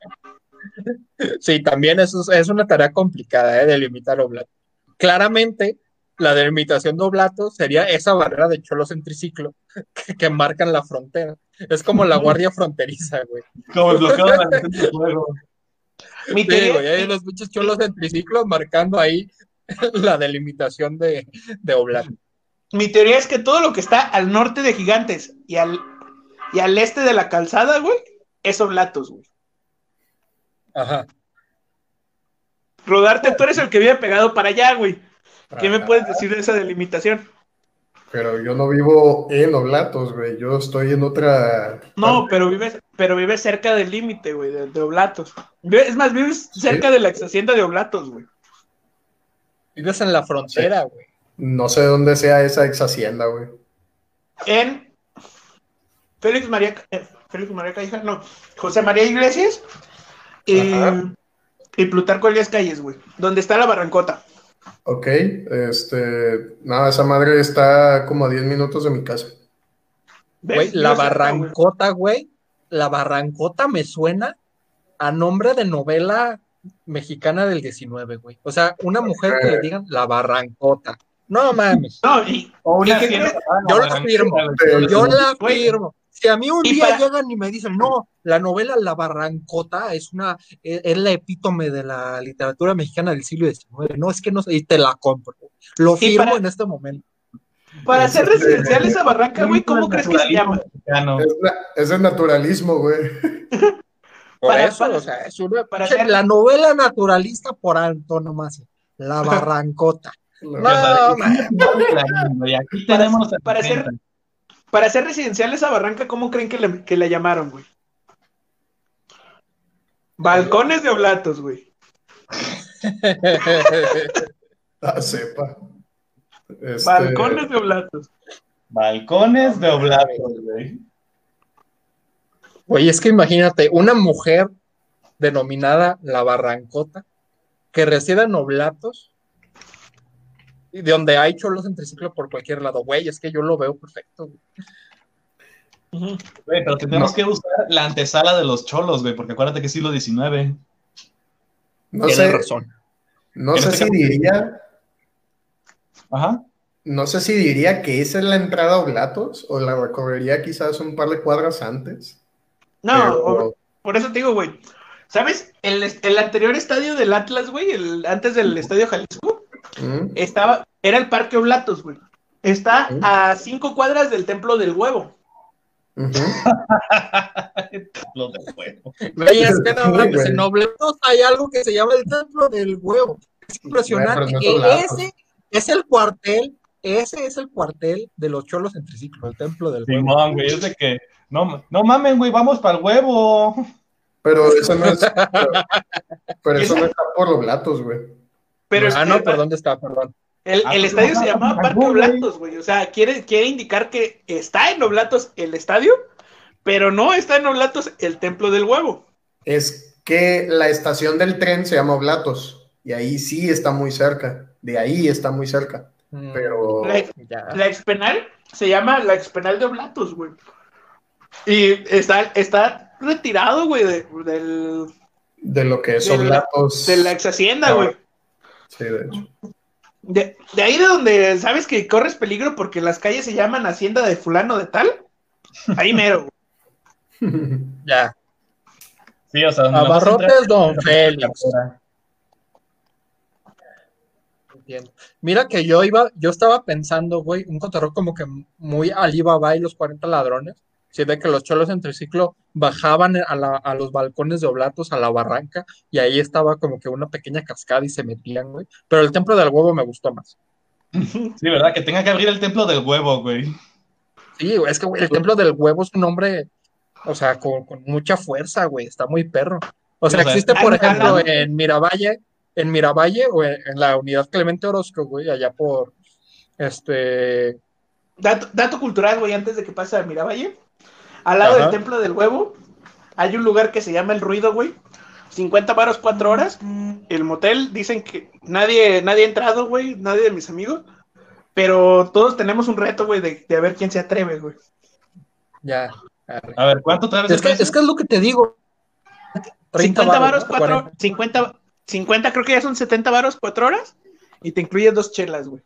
Sí, también eso es, es una tarea complicada, ¿eh? Delimitar oblatos. Claramente, la delimitación de oblatos sería esa barrera de cholos en triciclo *laughs* que, que marcan la frontera. Es como la guardia fronteriza, güey. Como el bloqueo de la misión del juego. Mi Sí, teoría, güey, hay los muchos cholos en triciclo marcando ahí *laughs* la delimitación de, de oblatos. Mi teoría es que todo lo que está al norte de Gigantes y al, y al este de la calzada, güey, es oblatos, güey. Ajá. Rodarte, tú eres el que vive pegado para allá, güey. ¿Qué me puedes decir de esa delimitación? Pero yo no vivo en Oblatos, güey. Yo estoy en otra. No, pero vives, pero vives cerca del límite, güey, de, de Oblatos. Es más, vives cerca de la ex hacienda de Oblatos, güey. Vives en la frontera, güey. No sé dónde sea esa ex hacienda, güey. En Félix María, eh, Félix María Calleja, no, José María Iglesias y, y Plutarco Elías Calles, güey, donde está la barrancota. Ok, este. Nada, esa madre está como a 10 minutos de mi casa. Güey, la barrancota, güey. La barrancota me suena a nombre de novela mexicana del 19, güey. O sea, una mujer que le digan la barrancota. No mames. No, y, O para Yo la firmo. Yo la firmo. Si a mí un día para- llegan y me dicen, no, la novela La Barrancota es una, es, es la epítome de la literatura mexicana del siglo XIX. No, es que no sé, y te la compro. Lo firmo para- en este momento. Para Este- residencial esa barranca, güey, ¿cómo crees que se llama? Mexicano. Es, es el naturalismo, güey. *laughs* Por Para- eso, para- o sea, es una, para hacer- la novela naturalista por antonomasia. La *laughs* Barrancota. No, man. Y aquí tenemos a para hacer- Para hacer residencial esa barranca, ¿cómo creen que le, que la llamaron, güey? Balcones de Oblatos, güey. *laughs* Ah, sepa. Este, Balcones de Oblatos. balcones de oblatos, güey. Oye, es que imagínate, una mujer denominada la Barrancota, que reside en Oblatos, de donde hay cholos en triciclo por cualquier lado. Güey, es que yo lo veo perfecto. güey. Pero tenemos No. que usar la antesala de los cholos, güey, porque acuérdate que es siglo XIX. No Tienes sé, razón. no sé este si caso- diría, Ajá. no sé si diría que esa es la entrada a Oblatos o la recorrería quizás un par de cuadras antes. No, pero- o- por eso te digo, güey. ¿Sabes? El, el anterior estadio del Atlas, güey, el, antes del estadio Jalisco, ¿Mm? estaba, era el Parque Oblatos, güey. Está Mm. a cinco cuadras del Templo del Huevo. Ujú. Lo del huevo. Güey, es que *laughs* no mames, güey. en Oblatos hay algo que se llama el templo del huevo. Es impresionante. Güey, pero no es que Oblatos. ese es el cuartel, ese es el cuartel de los cholos en triciclo, el templo del huevo. Simón, güey, es de que. No, no mamen, güey, vamos para el huevo. Pero eso no es, *laughs* pero, pero eso no está por Oblatos, güey. Pero ah, no, ¿por dónde está? Perdón. El, Ah, el pues, estadio no, se no, llamaba no, Parque. Oblatos, güey. O sea, quiere, quiere indicar que está en Oblatos el estadio, pero no está en Oblatos el Templo del Huevo. Es que la estación del tren se llama Oblatos y ahí sí está muy cerca. De ahí está muy cerca. Mm, Pero La, ya. la expenal se llama la expenal de Oblatos, güey. Y está, está retirado, güey, de, del- de lo que es de la- Oblatos. de la ex hacienda, güey. Sí, de hecho. De, de ahí de donde sabes que corres peligro porque las calles se llaman Hacienda de Fulano de Tal. Ahí mero, güey. *laughs* Ya. Sí, o sea, Abarrotes entrar- Don Félix. Entiendo. Mira que yo iba, yo estaba pensando, güey, un cotorreo como que muy Alibaba y los 40 ladrones. Sí, de que los cholos en triciclo bajaban a, la- a los balcones de Oblatos, a la barranca, y ahí estaba como que una pequeña cascada y se metían, güey. Pero el templo del huevo me gustó más. *laughs* Sí, ¿verdad? Que tenga que abrir el templo del huevo, güey. Sí, güey, es que güey, el templo del huevo es un nombre, o sea, con, con mucha fuerza, güey, está muy perro. O sea, O sea, existe, por ejemplo, en Miravalle, en Miravalle o en, en la unidad Clemente Orozco, güey, allá por este. Dato, dato cultural, güey, antes de que pase a Miravalle. Al lado Ajá. del Templo del Huevo hay un lugar que se llama El Ruido, güey. 50 varos, 4 horas. El motel, dicen que nadie, nadie ha entrado, güey, nadie de mis amigos. Pero todos tenemos un reto, güey, de, de ver quién se atreve, güey. Ya. arre. A ver, ¿cuánto traes Es que, es que es lo que te digo. 30 50 varos, ¿no? 4 40. 50, 50, creo que ya son 70 varos, 4 horas. Y te incluye dos chelas, güey.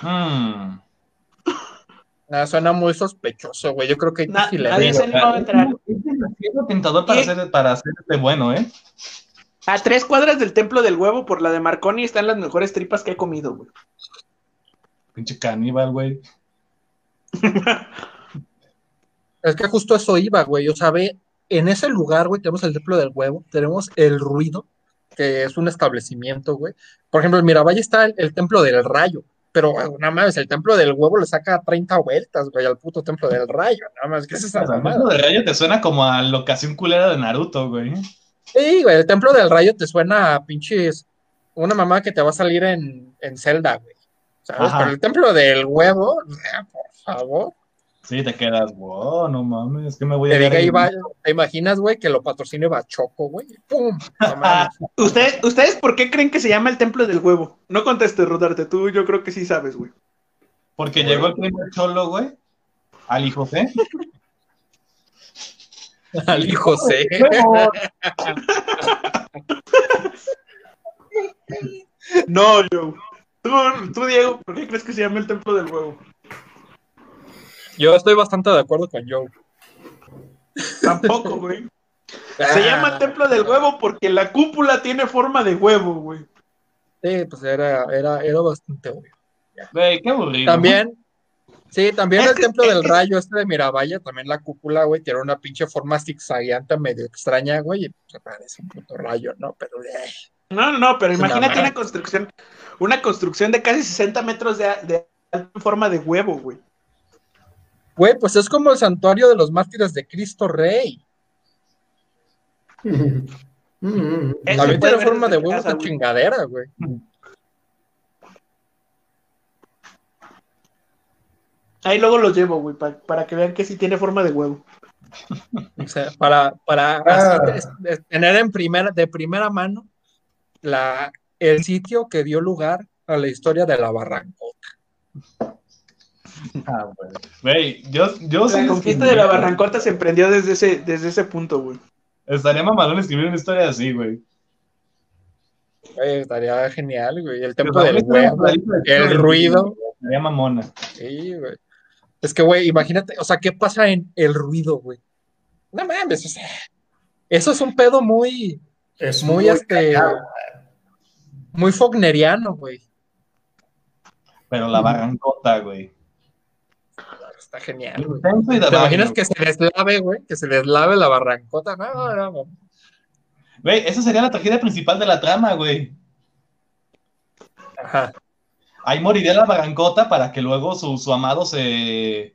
Hmm. Ah, suena muy sospechoso, güey. Yo creo que Na- sí le nadie digo. se animó a entrar. Es demasiado tentador para hacer, para hacerte bueno, ¿eh? A tres cuadras del Templo del Huevo por la de Marconi están las mejores tripas que he comido, güey. Pinche caníbal, güey. Es que justo eso iba, güey. O sea, ve, en ese lugar, güey, tenemos el templo del huevo, tenemos el ruido, que es un establecimiento, güey. Por ejemplo, en Miravalle está el, el templo del rayo, pero güey, nada más, el templo del huevo le saca 30 vueltas, güey, al puto templo del rayo. Nada más, ¿qué es esa el mamada? mundo de rayo te suena como a locación culera de Naruto, güey. Sí, güey, el templo del rayo te suena a pinches. Una mamá que te va a salir en, en Zelda, güey. ¿Sabes? Ajá. Pero el templo del huevo, por favor. Sí, te quedas, wow, no mames, que me voy Te a diga, ver ahí. iba, ¿te imaginas, güey, que lo patrocine Bachoco, güey? ¡Pum! No *laughs* mames. ¿Usted- ¿Ustedes por qué creen que se llama el Templo del Huevo? No contestes, Rodarte, tú yo creo que sí sabes, güey. Porque llegó el primer cholo, güey, al hijo C. *laughs* Al José. *laughs* No, yo. Tú, tú, Diego, ¿por qué crees que se llama el Templo del Huevo? Yo estoy bastante de acuerdo con Joe. Tampoco, güey. Se llama el Templo del Huevo porque la cúpula tiene forma de huevo, güey. Sí, pues era, era, era bastante obvio. Güey, qué aburrido. También, sí, también Es el que- templo es del que- rayo este de Miravalle, también la cúpula, güey, tiene una pinche forma zigzagueante medio extraña, güey, y se parece un puto rayo, ¿no? Pero, eh, No, no, no, pero Es una imagínate mamada. una construcción, una construcción de casi 60 metros de, de forma de huevo, güey. Güey, pues es como el santuario de los mártires de Cristo Rey. Mm, También puede tiene forma de desde huevo casa, esta güey. chingadera, güey. Ahí luego los llevo, güey, pa- para que vean que sí tiene forma de huevo. O sea, para, para Ah. así es- es tener en primera, de primera mano la, el sitio que dio lugar a la historia de la Barrancota. *laughs* Ah, güey. Yo, yo La conquista de la Barrancota se emprendió desde ese, desde ese punto, güey. Estaría mamalón escribir una historia así, güey. Güey, estaría genial, güey. El Pero templo del huevo, el ruido. Estaría mamona. Sí, güey. Es que, güey, imagínate, o sea, ¿qué pasa en el ruido, güey? No mames, o sea, eso es un pedo muy, Es muy, este, cagado. muy fogneriano, güey. Pero la barrancota, güey. Está genial, güey. ¿Te imaginas que se deslave, güey? Que se deslave la barrancota. No, no, no. Güey, esa sería la tragedia principal de la trama, güey. Ajá. Ahí moriría la barrancota para que luego su, su amado se,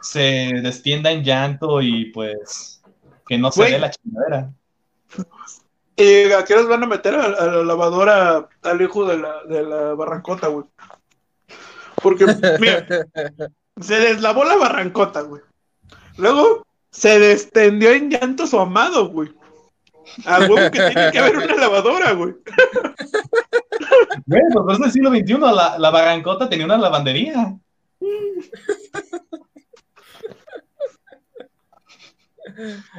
se destienda en llanto y pues que no se Güey. dé la chingadera. *laughs* ¿Y a qué horas van a meter a, a la lavadora al hijo de la, de la Barrancota, güey? Porque, mira, *laughs* se deslavó la Barrancota, güey. Luego se descendió en llanto su amado, güey. A huevo que tiene que haber una lavadora, güey. Güey, pues por eso en el siglo XXI la, la barrancota tenía una lavandería.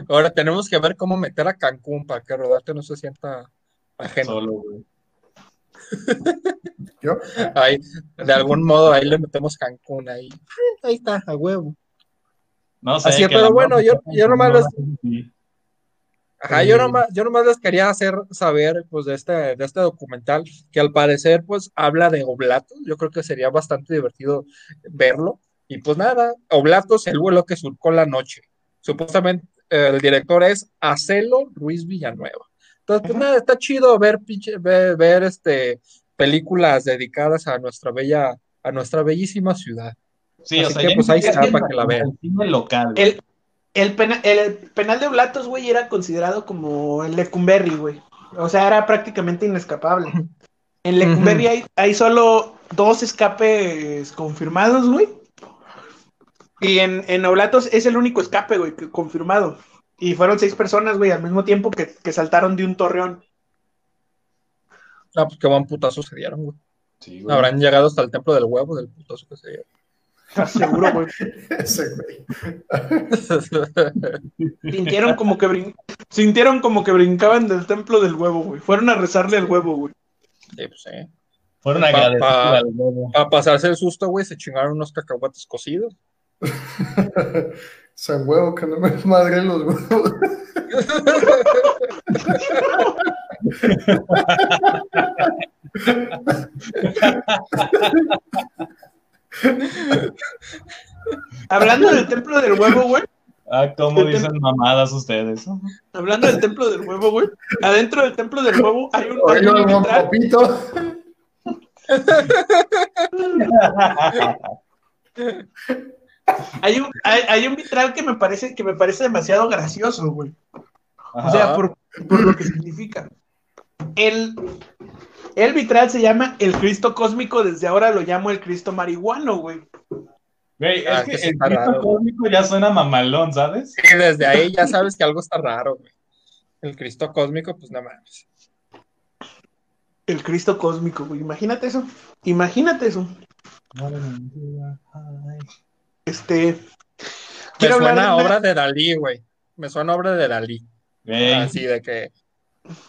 Ahora tenemos que ver cómo meter a Cancún para que Rodarte no se sienta ajeno. Solo, güey. *laughs* Yo, Ahí, de algún modo ahí le metemos Cancún ahí. Ahí está, a huevo. No sé. Así que pero bueno, yo- yo nomás no les-. Ajá, yo nomás, yo nomás les quería hacer saber, pues, de este, de este documental, que al parecer, pues, habla de Oblatos. Yo creo que sería bastante divertido verlo. Y pues nada, Oblatos, el vuelo que surcó la noche. Supuestamente, eh, el director es Acelo Ruiz Villanueva. Entonces, pues nada, está chido ver, pinche- ver, ver, este, películas dedicadas a nuestra bella, a nuestra bellísima ciudad. Sí, o Así sea, que, pues, ahí está, para que la vean. el cine local. El, el, pena- el penal de Oblatos, güey, era considerado como el Lecumberri, güey. O sea, era prácticamente inescapable. En Lecumberri hay, hay solo dos escapes confirmados, güey. Y en, en Oblatos es el único escape, güey, que- confirmado. Y fueron seis personas, güey, al mismo tiempo que, que saltaron de un torreón. Ah, pues qué buen putazo se dieron, güey. Sí, güey. Habrán llegado hasta el templo del huevo del putazo que se dieron. ¿Estás *laughs* seguro, güey? *laughs* Ese güey. *laughs* Sintieron como que brin- sintieron como que brincaban del templo del huevo, güey. Fueron a rezarle al huevo, güey. Sí, pues sí. Fueron Pa- agradecidos pa- al huevo. Para pasarse el susto, güey, se chingaron unos cacahuates cocidos. San huevo, que no me madre los huevos. Hablando del templo del huevo, güey. Ah, cómo dicen mamadas ustedes. Hablando del templo del huevo, güey. Adentro del templo del huevo hay un, hay Oiga, un. Papito. *laughs* Hay un, hay, hay un vitral que me parece, que me parece demasiado gracioso, güey. O sea, por, por lo que significa. El, el vitral se llama el Cristo cósmico, desde ahora lo llamo el Cristo marihuano, güey. Güey, Ah, es que que sí el Cristo raro. cósmico ya suena mamalón, ¿sabes? Y desde ahí ya sabes que algo está raro, güey. El Cristo cósmico, pues nada más. El Cristo cósmico, güey. Imagínate eso. Imagínate eso. Este. Me Quiero hablar suena de a una- obra de Dalí, güey. Me suena obra de Dalí. Así de que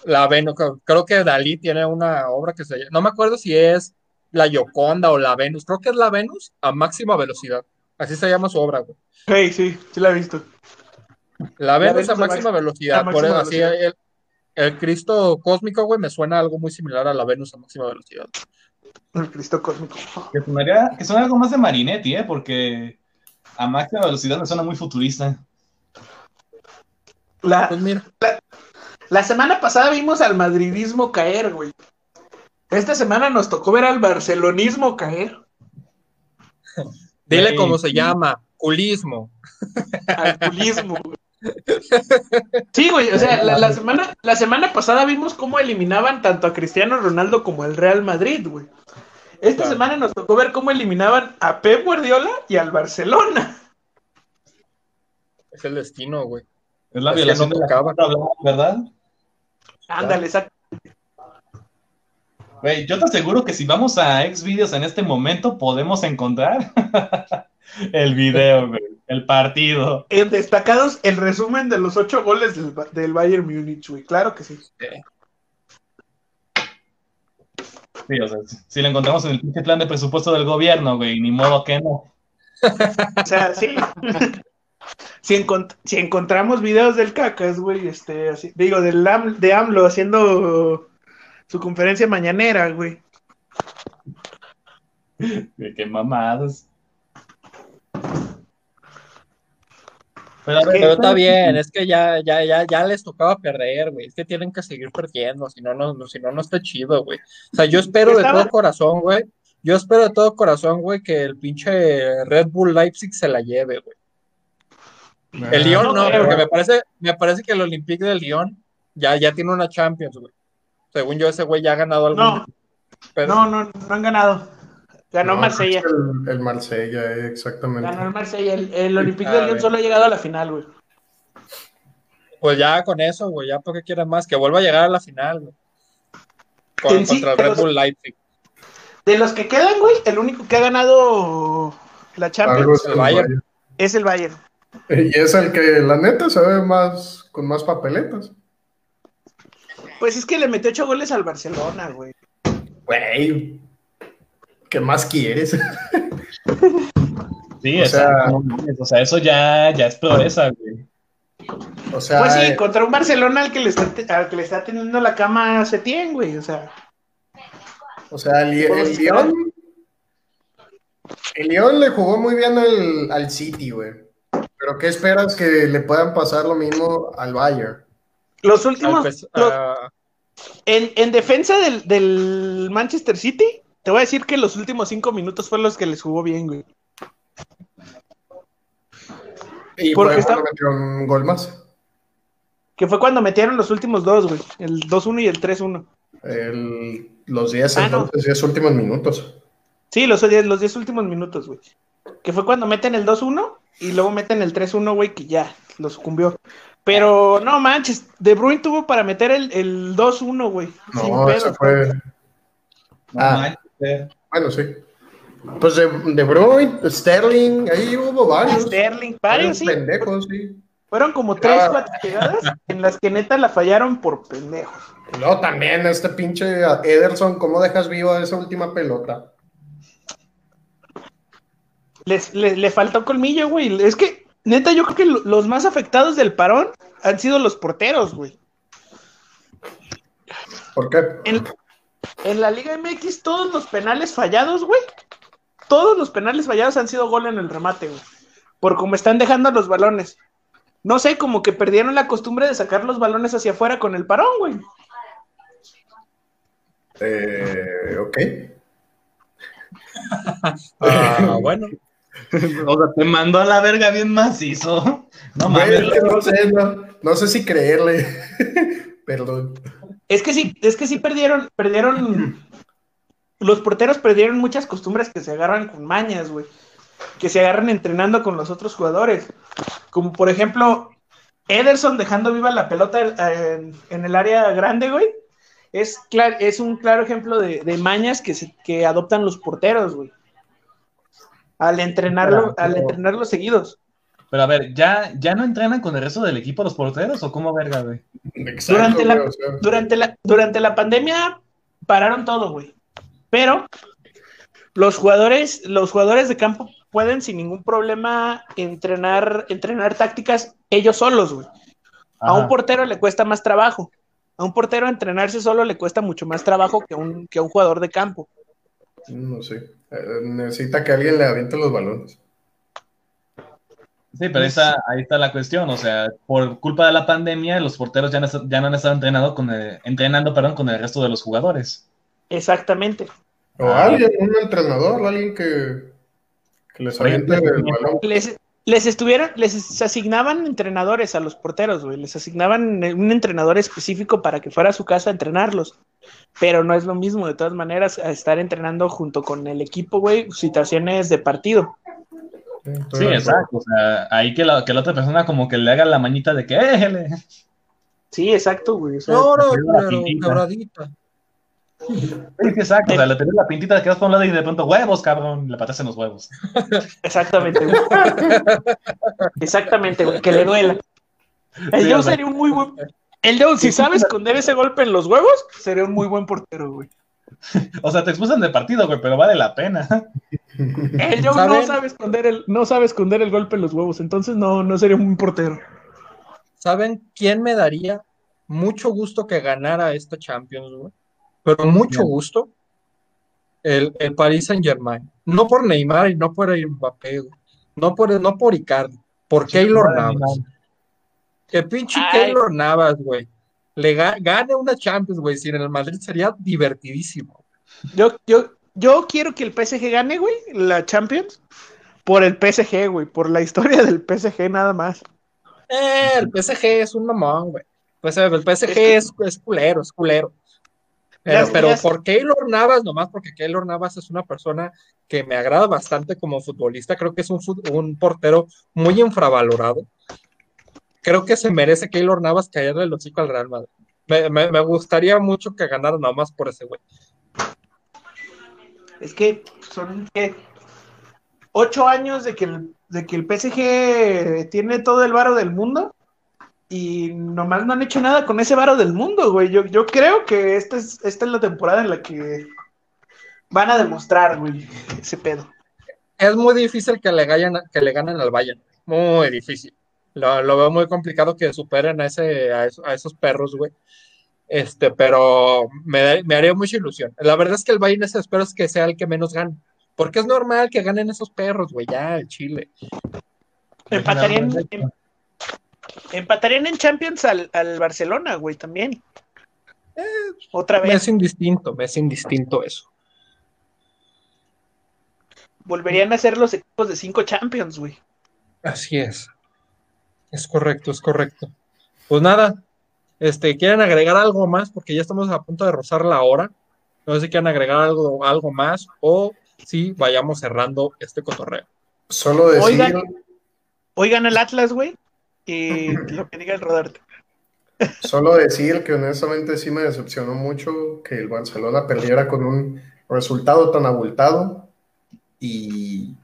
la Venus, creo que Dalí tiene una obra que se llama, no me acuerdo si es la Yoconda o la Venus, creo que es la Venus a máxima velocidad. Así se llama su obra, güey. Hey, sí, sí la he visto. La Venus Venus a máxima velocidad. Por eso, así el, el Cristo cósmico, güey, me suena algo muy similar a la Venus a máxima velocidad. El Cristo cósmico. que suena algo más de Marinetti, ¿eh? Porque a máxima velocidad me suena muy futurista. La, Pues mira, la semana pasada vimos al madridismo caer, güey. Esta semana nos tocó ver al barcelonismo caer. dile cómo se llama, culismo. Al culismo, güey. Sí, güey, o sea, la, la semana, la semana pasada vimos cómo eliminaban tanto a Cristiano Ronaldo como al Real Madrid, güey. Esta Claro. semana nos tocó ver cómo eliminaban a Pep Guardiola y al Barcelona. Es el destino, güey. Es la Es violación no de la tocaba. que hablamos, ¿verdad? Ándale, exacto. Güey, yo te aseguro que si vamos a Xvideos en este momento podemos encontrar *laughs* el video, güey, el partido. En destacados, el resumen de los ocho goles del Bayern Múnich, güey. Claro que sí. Sí, o sea, si, lo encontramos en el pinche plan de presupuesto del gobierno, güey, ni modo que no. O sea, sí. si, encont- si encontramos videos del Cacas, güey, este, así, digo, del Am- de AMLO haciendo su conferencia mañanera, güey. Güey, Qué mamadas. Pero está bien, es que ya, ya, ya, ya les tocaba perder, güey. Es que tienen que seguir perdiendo, si no, no, no- si no, no está chido, güey. O sea, yo espero de todo corazón, güey. Yo espero de todo corazón, güey, que el pinche Red Bull Leipzig se la lleve, güey. El Lyon no porque me parece, me parece que el Olympique del Lyon ya, ya tiene una Champions, güey. Según yo, ese güey ya ha ganado algo. No, no, no, no han ganado. Ganó No, Marsella. El, el Marsella, eh, exactamente. Ganó el Marsella. El, el Olympique Ah, de Lyon güey. solo ha llegado a la final, güey. Pues ya con eso, güey, ya porque quieren más, que vuelva a llegar a la final, güey. Con- En sí, contra el Red Bull Leipzig. De los que quedan, güey, el único que ha ganado la Champions es el el Bayern. Bayern. es el Bayern. Y es el que, la neta, se ve más con más papeletas. Pues es que le metió ocho goles al Barcelona, güey. Güey, ¿qué más quieres? sí, o sea, o sea, eso ya, ya es proeza, güey. O sea, Pues sí, eh, contra un Barcelona al que le está, al que le está teniendo la cama a Setién, güey. O sea, o sea, el, el Podemos Lyon, el Lyon le jugó muy bien al, al City, güey. Pero ¿qué esperas que le puedan pasar lo mismo al Bayern? los Al últimos, los- ah, en, en defensa del, del Manchester City, te voy a decir que los últimos cinco minutos fueron los que les jugó bien, güey. Y Porque por está- está... metió un gol más. Que fue cuando metieron los últimos dos, güey. El 2-1 y el 3-1. El- los 10, Ah, no. entonces, 10 últimos minutos. Sí, los 10 los 10 últimos minutos, güey. Que fue cuando meten el 2-1 y luego meten el 3-1, güey, que ya lo sucumbió. Pero no manches, De Bruyne tuvo para meter el, el 2-1, güey. sin No, pedos. ese fue. No Ah. Bueno, sí. Pues de, de Bruyne, Sterling, ahí hubo varios. Sterling, varios, sí. pendejos, sí. Fueron como 3, Ah. 4 llegadas en las que neta la fallaron por pendejos. Luego también este pinche Ederson, ¿cómo dejas viva esa última pelota? Les, le, le faltó colmillo, güey. Es que, neta, yo creo que lo- los más afectados del parón han sido los porteros, güey. ¿Por qué? En, en la Liga MX, todos los penales fallados, güey. Todos los penales fallados han sido gol en el remate, güey. Por cómo están dejando los balones. No sé, como que perdieron la costumbre de sacar los balones hacia afuera con el parón, güey. Eh, ok. *laughs* Ah, bueno. *laughs* O sea, te mandó a la verga bien macizo. No mames. es que no sé, no, no sé si creerle. *laughs* Perdón. Es que sí, es que sí perdieron, perdieron. Los porteros perdieron muchas costumbres que se agarran con mañas, güey. Que se agarran entrenando con los otros jugadores. Como por ejemplo, Ederson dejando viva la pelota en, en el área grande, güey. Es, clar- es un claro ejemplo de, de mañas que, se- que adoptan los porteros, güey. Al entrenarlo, al entrenarlo seguidos. Pero a ver, ¿ya, ¿ya no entrenan con el resto del equipo los porteros o cómo verga, güey? Exacto, Durante la- güey, o sea, Durante la, durante la pandemia pararon todo, güey. Pero los jugadores, los jugadores de campo pueden sin ningún problema entrenar, entrenar tácticas ellos solos, güey. A un portero le cuesta más trabajo. A un portero entrenarse solo le cuesta mucho más trabajo que, un, que a un jugador de campo. No sé. Eh, necesita que alguien le aviente los balones. Sí, pero ahí está, ahí está la cuestión. O sea, por culpa de la pandemia, los porteros ya no, ya no han estado entrenado con el- entrenando perdón, con el resto de los jugadores. Exactamente. O Ah. alguien, un entrenador, alguien que, que les aviente el balón. Les, les estuvieron, les asignaban entrenadores a los porteros, güey. Les asignaban un entrenador específico para que fuera a su casa a entrenarlos. Pero no es lo mismo, de todas maneras, a estar entrenando junto con el equipo, güey, situaciones de partido. Sí, exacto. O sea, ahí que la, que la otra persona como que le haga la mañita de que éjele. Sí, exacto, güey. o sea, No, no. Sí, sí, exacto. O sea, le tenés la pintita, quedas por un lado y de pronto, huevos, cabrón, le patas en los huevos. exactamente, güey. *laughs* Exactamente, güey, que le duela. El Sí, sería un muy buen. El Joe, si sabe esconder ese golpe en los huevos, sería un muy buen portero, güey. *laughs* O sea, te expulsan de partido, güey, pero vale la pena. El Joe no sabe esconder el, no sabe esconder el golpe en los huevos, entonces no, no sería un portero. ¿Saben quién me daría mucho gusto que ganara esta Champions, güey? Pero mucho gusto. El, el Paris Saint Germain. No por Neymar y no por Mbappé, güey. No por, no por Icardi, por Keylor Navas. Que pinche Ay. Keylor Navas, güey. Le ga- gane una Champions, güey. Si en el Madrid sería divertidísimo. Yo, yo, yo quiero que el PSG gane, güey, la Champions, por el PSG, güey, por la historia del PSG nada más. Eh, el PSG es un mamón, güey. Pues eh, el PSG es, es culero, es culero. Pero, Ya- pero ya- por Keylor Navas, nomás porque Keylor Navas es una persona que me agrada bastante como futbolista. Creo que es un, portero muy infravalorado. Creo que se merece Keylor Navas caerle el hocico al Real Madrid. Me, me- me gustaría mucho que ganara nomás por ese güey. Es que son ocho años de que el, de que el PSG tiene todo el varo del mundo y nomás no han hecho nada con ese varo del mundo, güey. Yo, yo creo que esta es, esta es la temporada en la que van a demostrar, güey, ese pedo. Es muy difícil que le, ganen, que le ganen al Bayern. Muy difícil. Lo, lo veo muy complicado que superen a, ese, esos, a esos perros, güey. Este, pero me, me haría mucha ilusión. La verdad es que el Bayern ese espero es que sea el que menos gane. Porque es normal que ganen esos perros, güey, ya, el Chile. Empatarían, em- empatarían en Champions al, al Barcelona, güey, también. Otra Me vez. es indistinto, me es indistinto eso. Volverían a ser los equipos de cinco Champions, güey. Así es. Es correcto, es correcto. Pues nada, Este, ¿quieren agregar algo más? Porque ya estamos a punto de rozar la hora. No sé si quieren agregar algo, algo más o si vayamos cerrando este cotorreo. Solo decir, Oigan. Oigan el Atlas, güey. Y *laughs* lo que diga el Rodarte. solo decir que honestamente sí me decepcionó mucho que el Barcelona perdiera con un resultado tan abultado y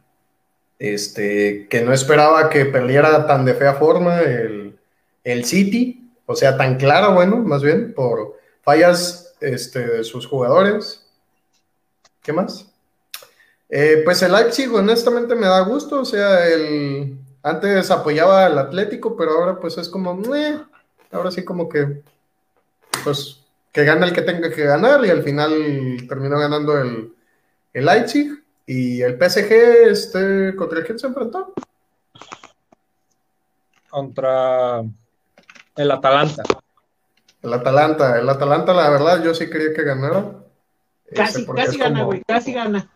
este que no esperaba que perdiera tan de fea forma el, el City, o sea, tan claro, bueno, más bien, por fallas este, de sus jugadores. ¿Qué más? Eh, pues el Leipzig, honestamente, me da gusto. O sea, el antes apoyaba al Atlético, pero ahora pues es como, ahora sí como que, pues, que gana el que tenga que ganar y al final terminó ganando el, el Leipzig y el PSG, este, ¿contra quién se enfrentó? Contra el Atalanta. El Atalanta. El Atalanta, la verdad, yo sí quería que ganara. Este, Casi, casi gana, como- güey. Casi gana.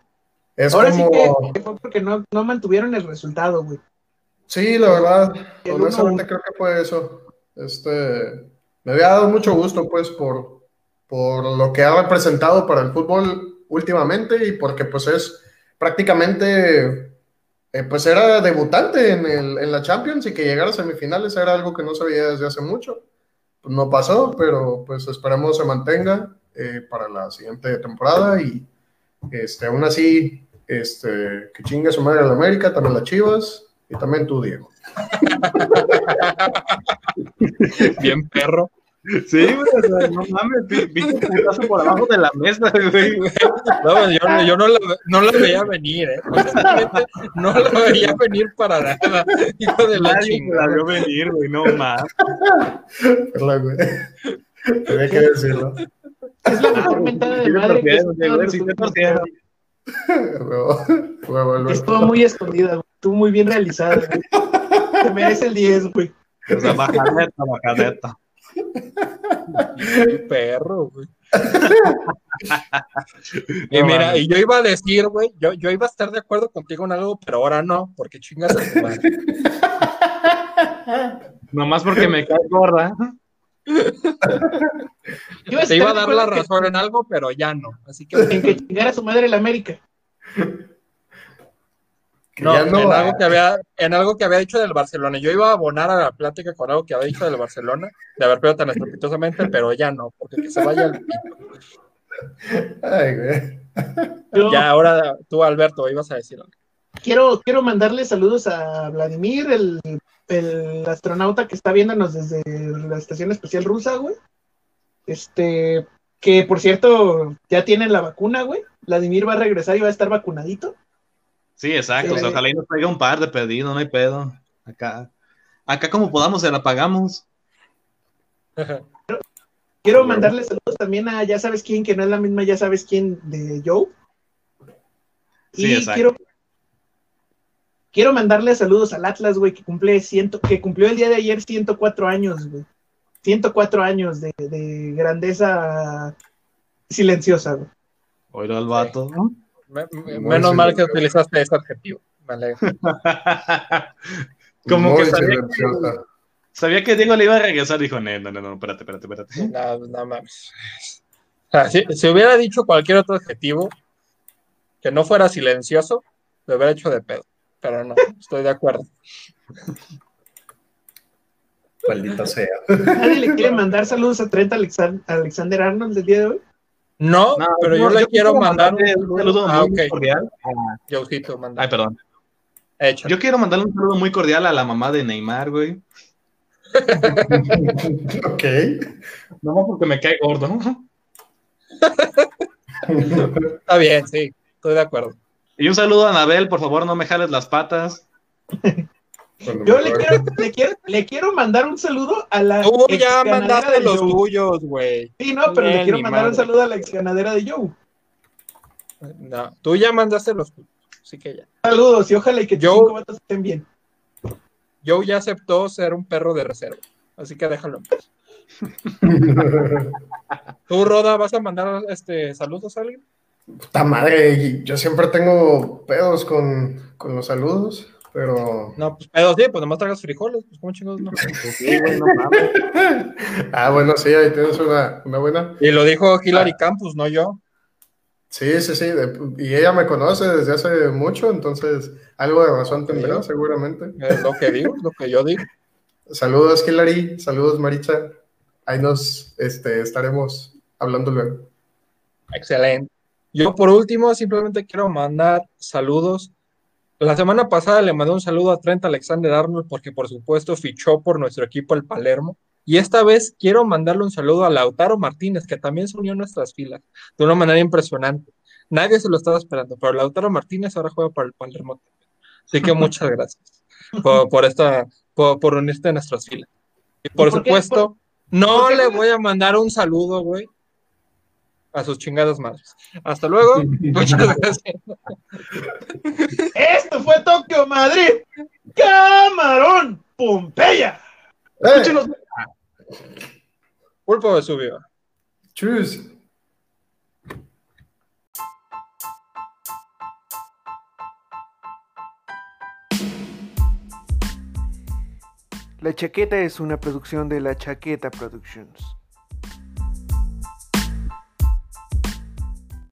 Es Ahora como, sí que fue porque no, no mantuvieron el resultado, güey. Sí, la verdad, El honestamente uno- creo que fue eso. Este, me había dado mucho gusto, pues, por, por lo que ha representado para el fútbol últimamente y porque, pues, es prácticamente, eh, pues, era debutante en, el, en la Champions y que llegara a semifinales era algo que no se veía desde hace mucho. No pasó, pero, pues, esperemos se mantenga eh, para la siguiente temporada y, este, aún así, este, que chingue su madre a la América, también las Chivas y también tú, Diego. *laughs* Bien perro. Sí, güey, o sea, no mames, pi- pinche putazo por abajo de la mesa, güey. *laughs* No, yo, no- yo no, la, no la veía venir, ¿eh? Honestamente, no la veía venir para nada. Hijo de la Nadie se la chingada. vio venir, güey, no mames. Perdón, güey. Tenía que decirlo. Es la mejor mentada de te madre que te. Estuvo muy escondida, güey. Estuvo muy bien realizada, güey. Se merece el 10, güey. O sea, perro, güey. Y *laughs* No mira, y yo iba a decir, güey, yo, yo iba a estar de acuerdo contigo en algo, pero ahora no, porque chingas a tu madre. *laughs* Nomás porque me cae gorda. Yo Te iba a dar la razón en algo, pero ya no. Así que En que chingara su madre la América. No, no en algo que había, en algo que había dicho del Barcelona. Yo iba a abonar a la plática con algo que había dicho del Barcelona, de haber pegado tan estrepitosamente, pero ya no, porque que se vaya al. Ay, güey. Yo Ya, ahora tú, Alberto, ibas a decir algo. quiero, quiero mandarle saludos a Vladimir, el, el astronauta que está viéndonos desde la estación espacial rusa, güey. Este, que por cierto, ya tienen la vacuna, güey. Vladimir va a regresar y va a estar vacunadito. Sí, exacto. O sea, Sí. ojalá y nos traiga un par de pedidos, no hay pedo. Acá, acá como podamos se la pagamos. *laughs* Quiero mandarle saludos también a ya sabes quién, que no es la misma ya sabes quién de Joe. Sí, y exacto. quiero quiero mandarle saludos al Atlas, güey, que cumple ciento, que cumplió el día de ayer 104 años, güey. 104 años de, de grandeza silenciosa, güy. Oído al vato. ¿no? Me- me- Muy menos mal que utilizaste ese adjetivo. Me alegro. *laughs* Como Muy que sabía que, sabía que Diego le iba a regresar. Dijo, no, no, no, no, espérate, espérate, espérate. *laughs* No, no mames. O sea, si, si hubiera dicho cualquier otro adjetivo que no fuera silencioso, lo hubiera hecho de pedo. Pero no, estoy de acuerdo. Maldita sea. ¿Nadie le quiere mandar saludos a Trent Alexan- Alexander Arnold el día de hoy? No, No, pero yo le quiero mandar mandarle un saludo Ah, muy cordial. Ay, perdón. Hecho. Yo quiero mandarle un saludo muy cordial a la mamá de Neymar, güey. *laughs* ok. No porque me cae gordo. Está bien, sí, estoy de acuerdo. Y un saludo a Anabel, por favor, no me jales las patas. Cuando Yo le quiero, le quiero, le quiero mandar un saludo a la Tú ex ya ganadera mandaste de los Joe. tuyos, güey. Sí, no, pero le quiero mandar un saludo a la ex ganadera de Joe. No, tú ya mandaste los tuyos. Así que ya. Saludos y ojalá y que tus Joe. cinco vatos estén bien. Joe ya aceptó ser un perro de reserva. Así que déjalo en *laughs* paz. ¿Tú, Roda, vas a mandar este saludos a alguien? Puta madre, yo siempre tengo pedos con, con los saludos. Pero. No, pues pedo sí, pues nomás tragas frijoles, pues cómo chingados no. Sí. *laughs* Ah, bueno, sí, ahí tienes una, una buena. Y lo dijo Hillary Campus, no yo. Sí, sí, sí. de- y ella me conoce desde hace mucho, entonces algo de razón tendrá, Sí. seguramente. Es lo que digo, es lo que yo digo. Saludos, Hilary. Saludos, Maritza. Ahí nos este, estaremos hablando luego. Excelente. Yo por último simplemente quiero mandar saludos. La semana pasada le mandé un saludo a Trent Alexander Arnold porque por supuesto fichó por nuestro equipo el Palermo. Y esta vez quiero mandarle un saludo a Lautaro Martínez, que también se unió a nuestras filas de una manera impresionante. Nadie se lo estaba esperando, pero Lautaro Martínez ahora juega para el Palermo. Así que *laughs* muchas gracias por, por esta, por, por unirte a nuestras filas. Y por, supuesto, no le voy a mandar un saludo, güey, a sus chingadas madres. Hasta luego. *laughs* Muchas gracias. Esto fue Tokio, Madrid. Camarón, Pompeya. ¡Eh! Escúchenos. Pulpo de subió. ¡Chus! La Chaqueta es una producción de La Chaqueta Productions.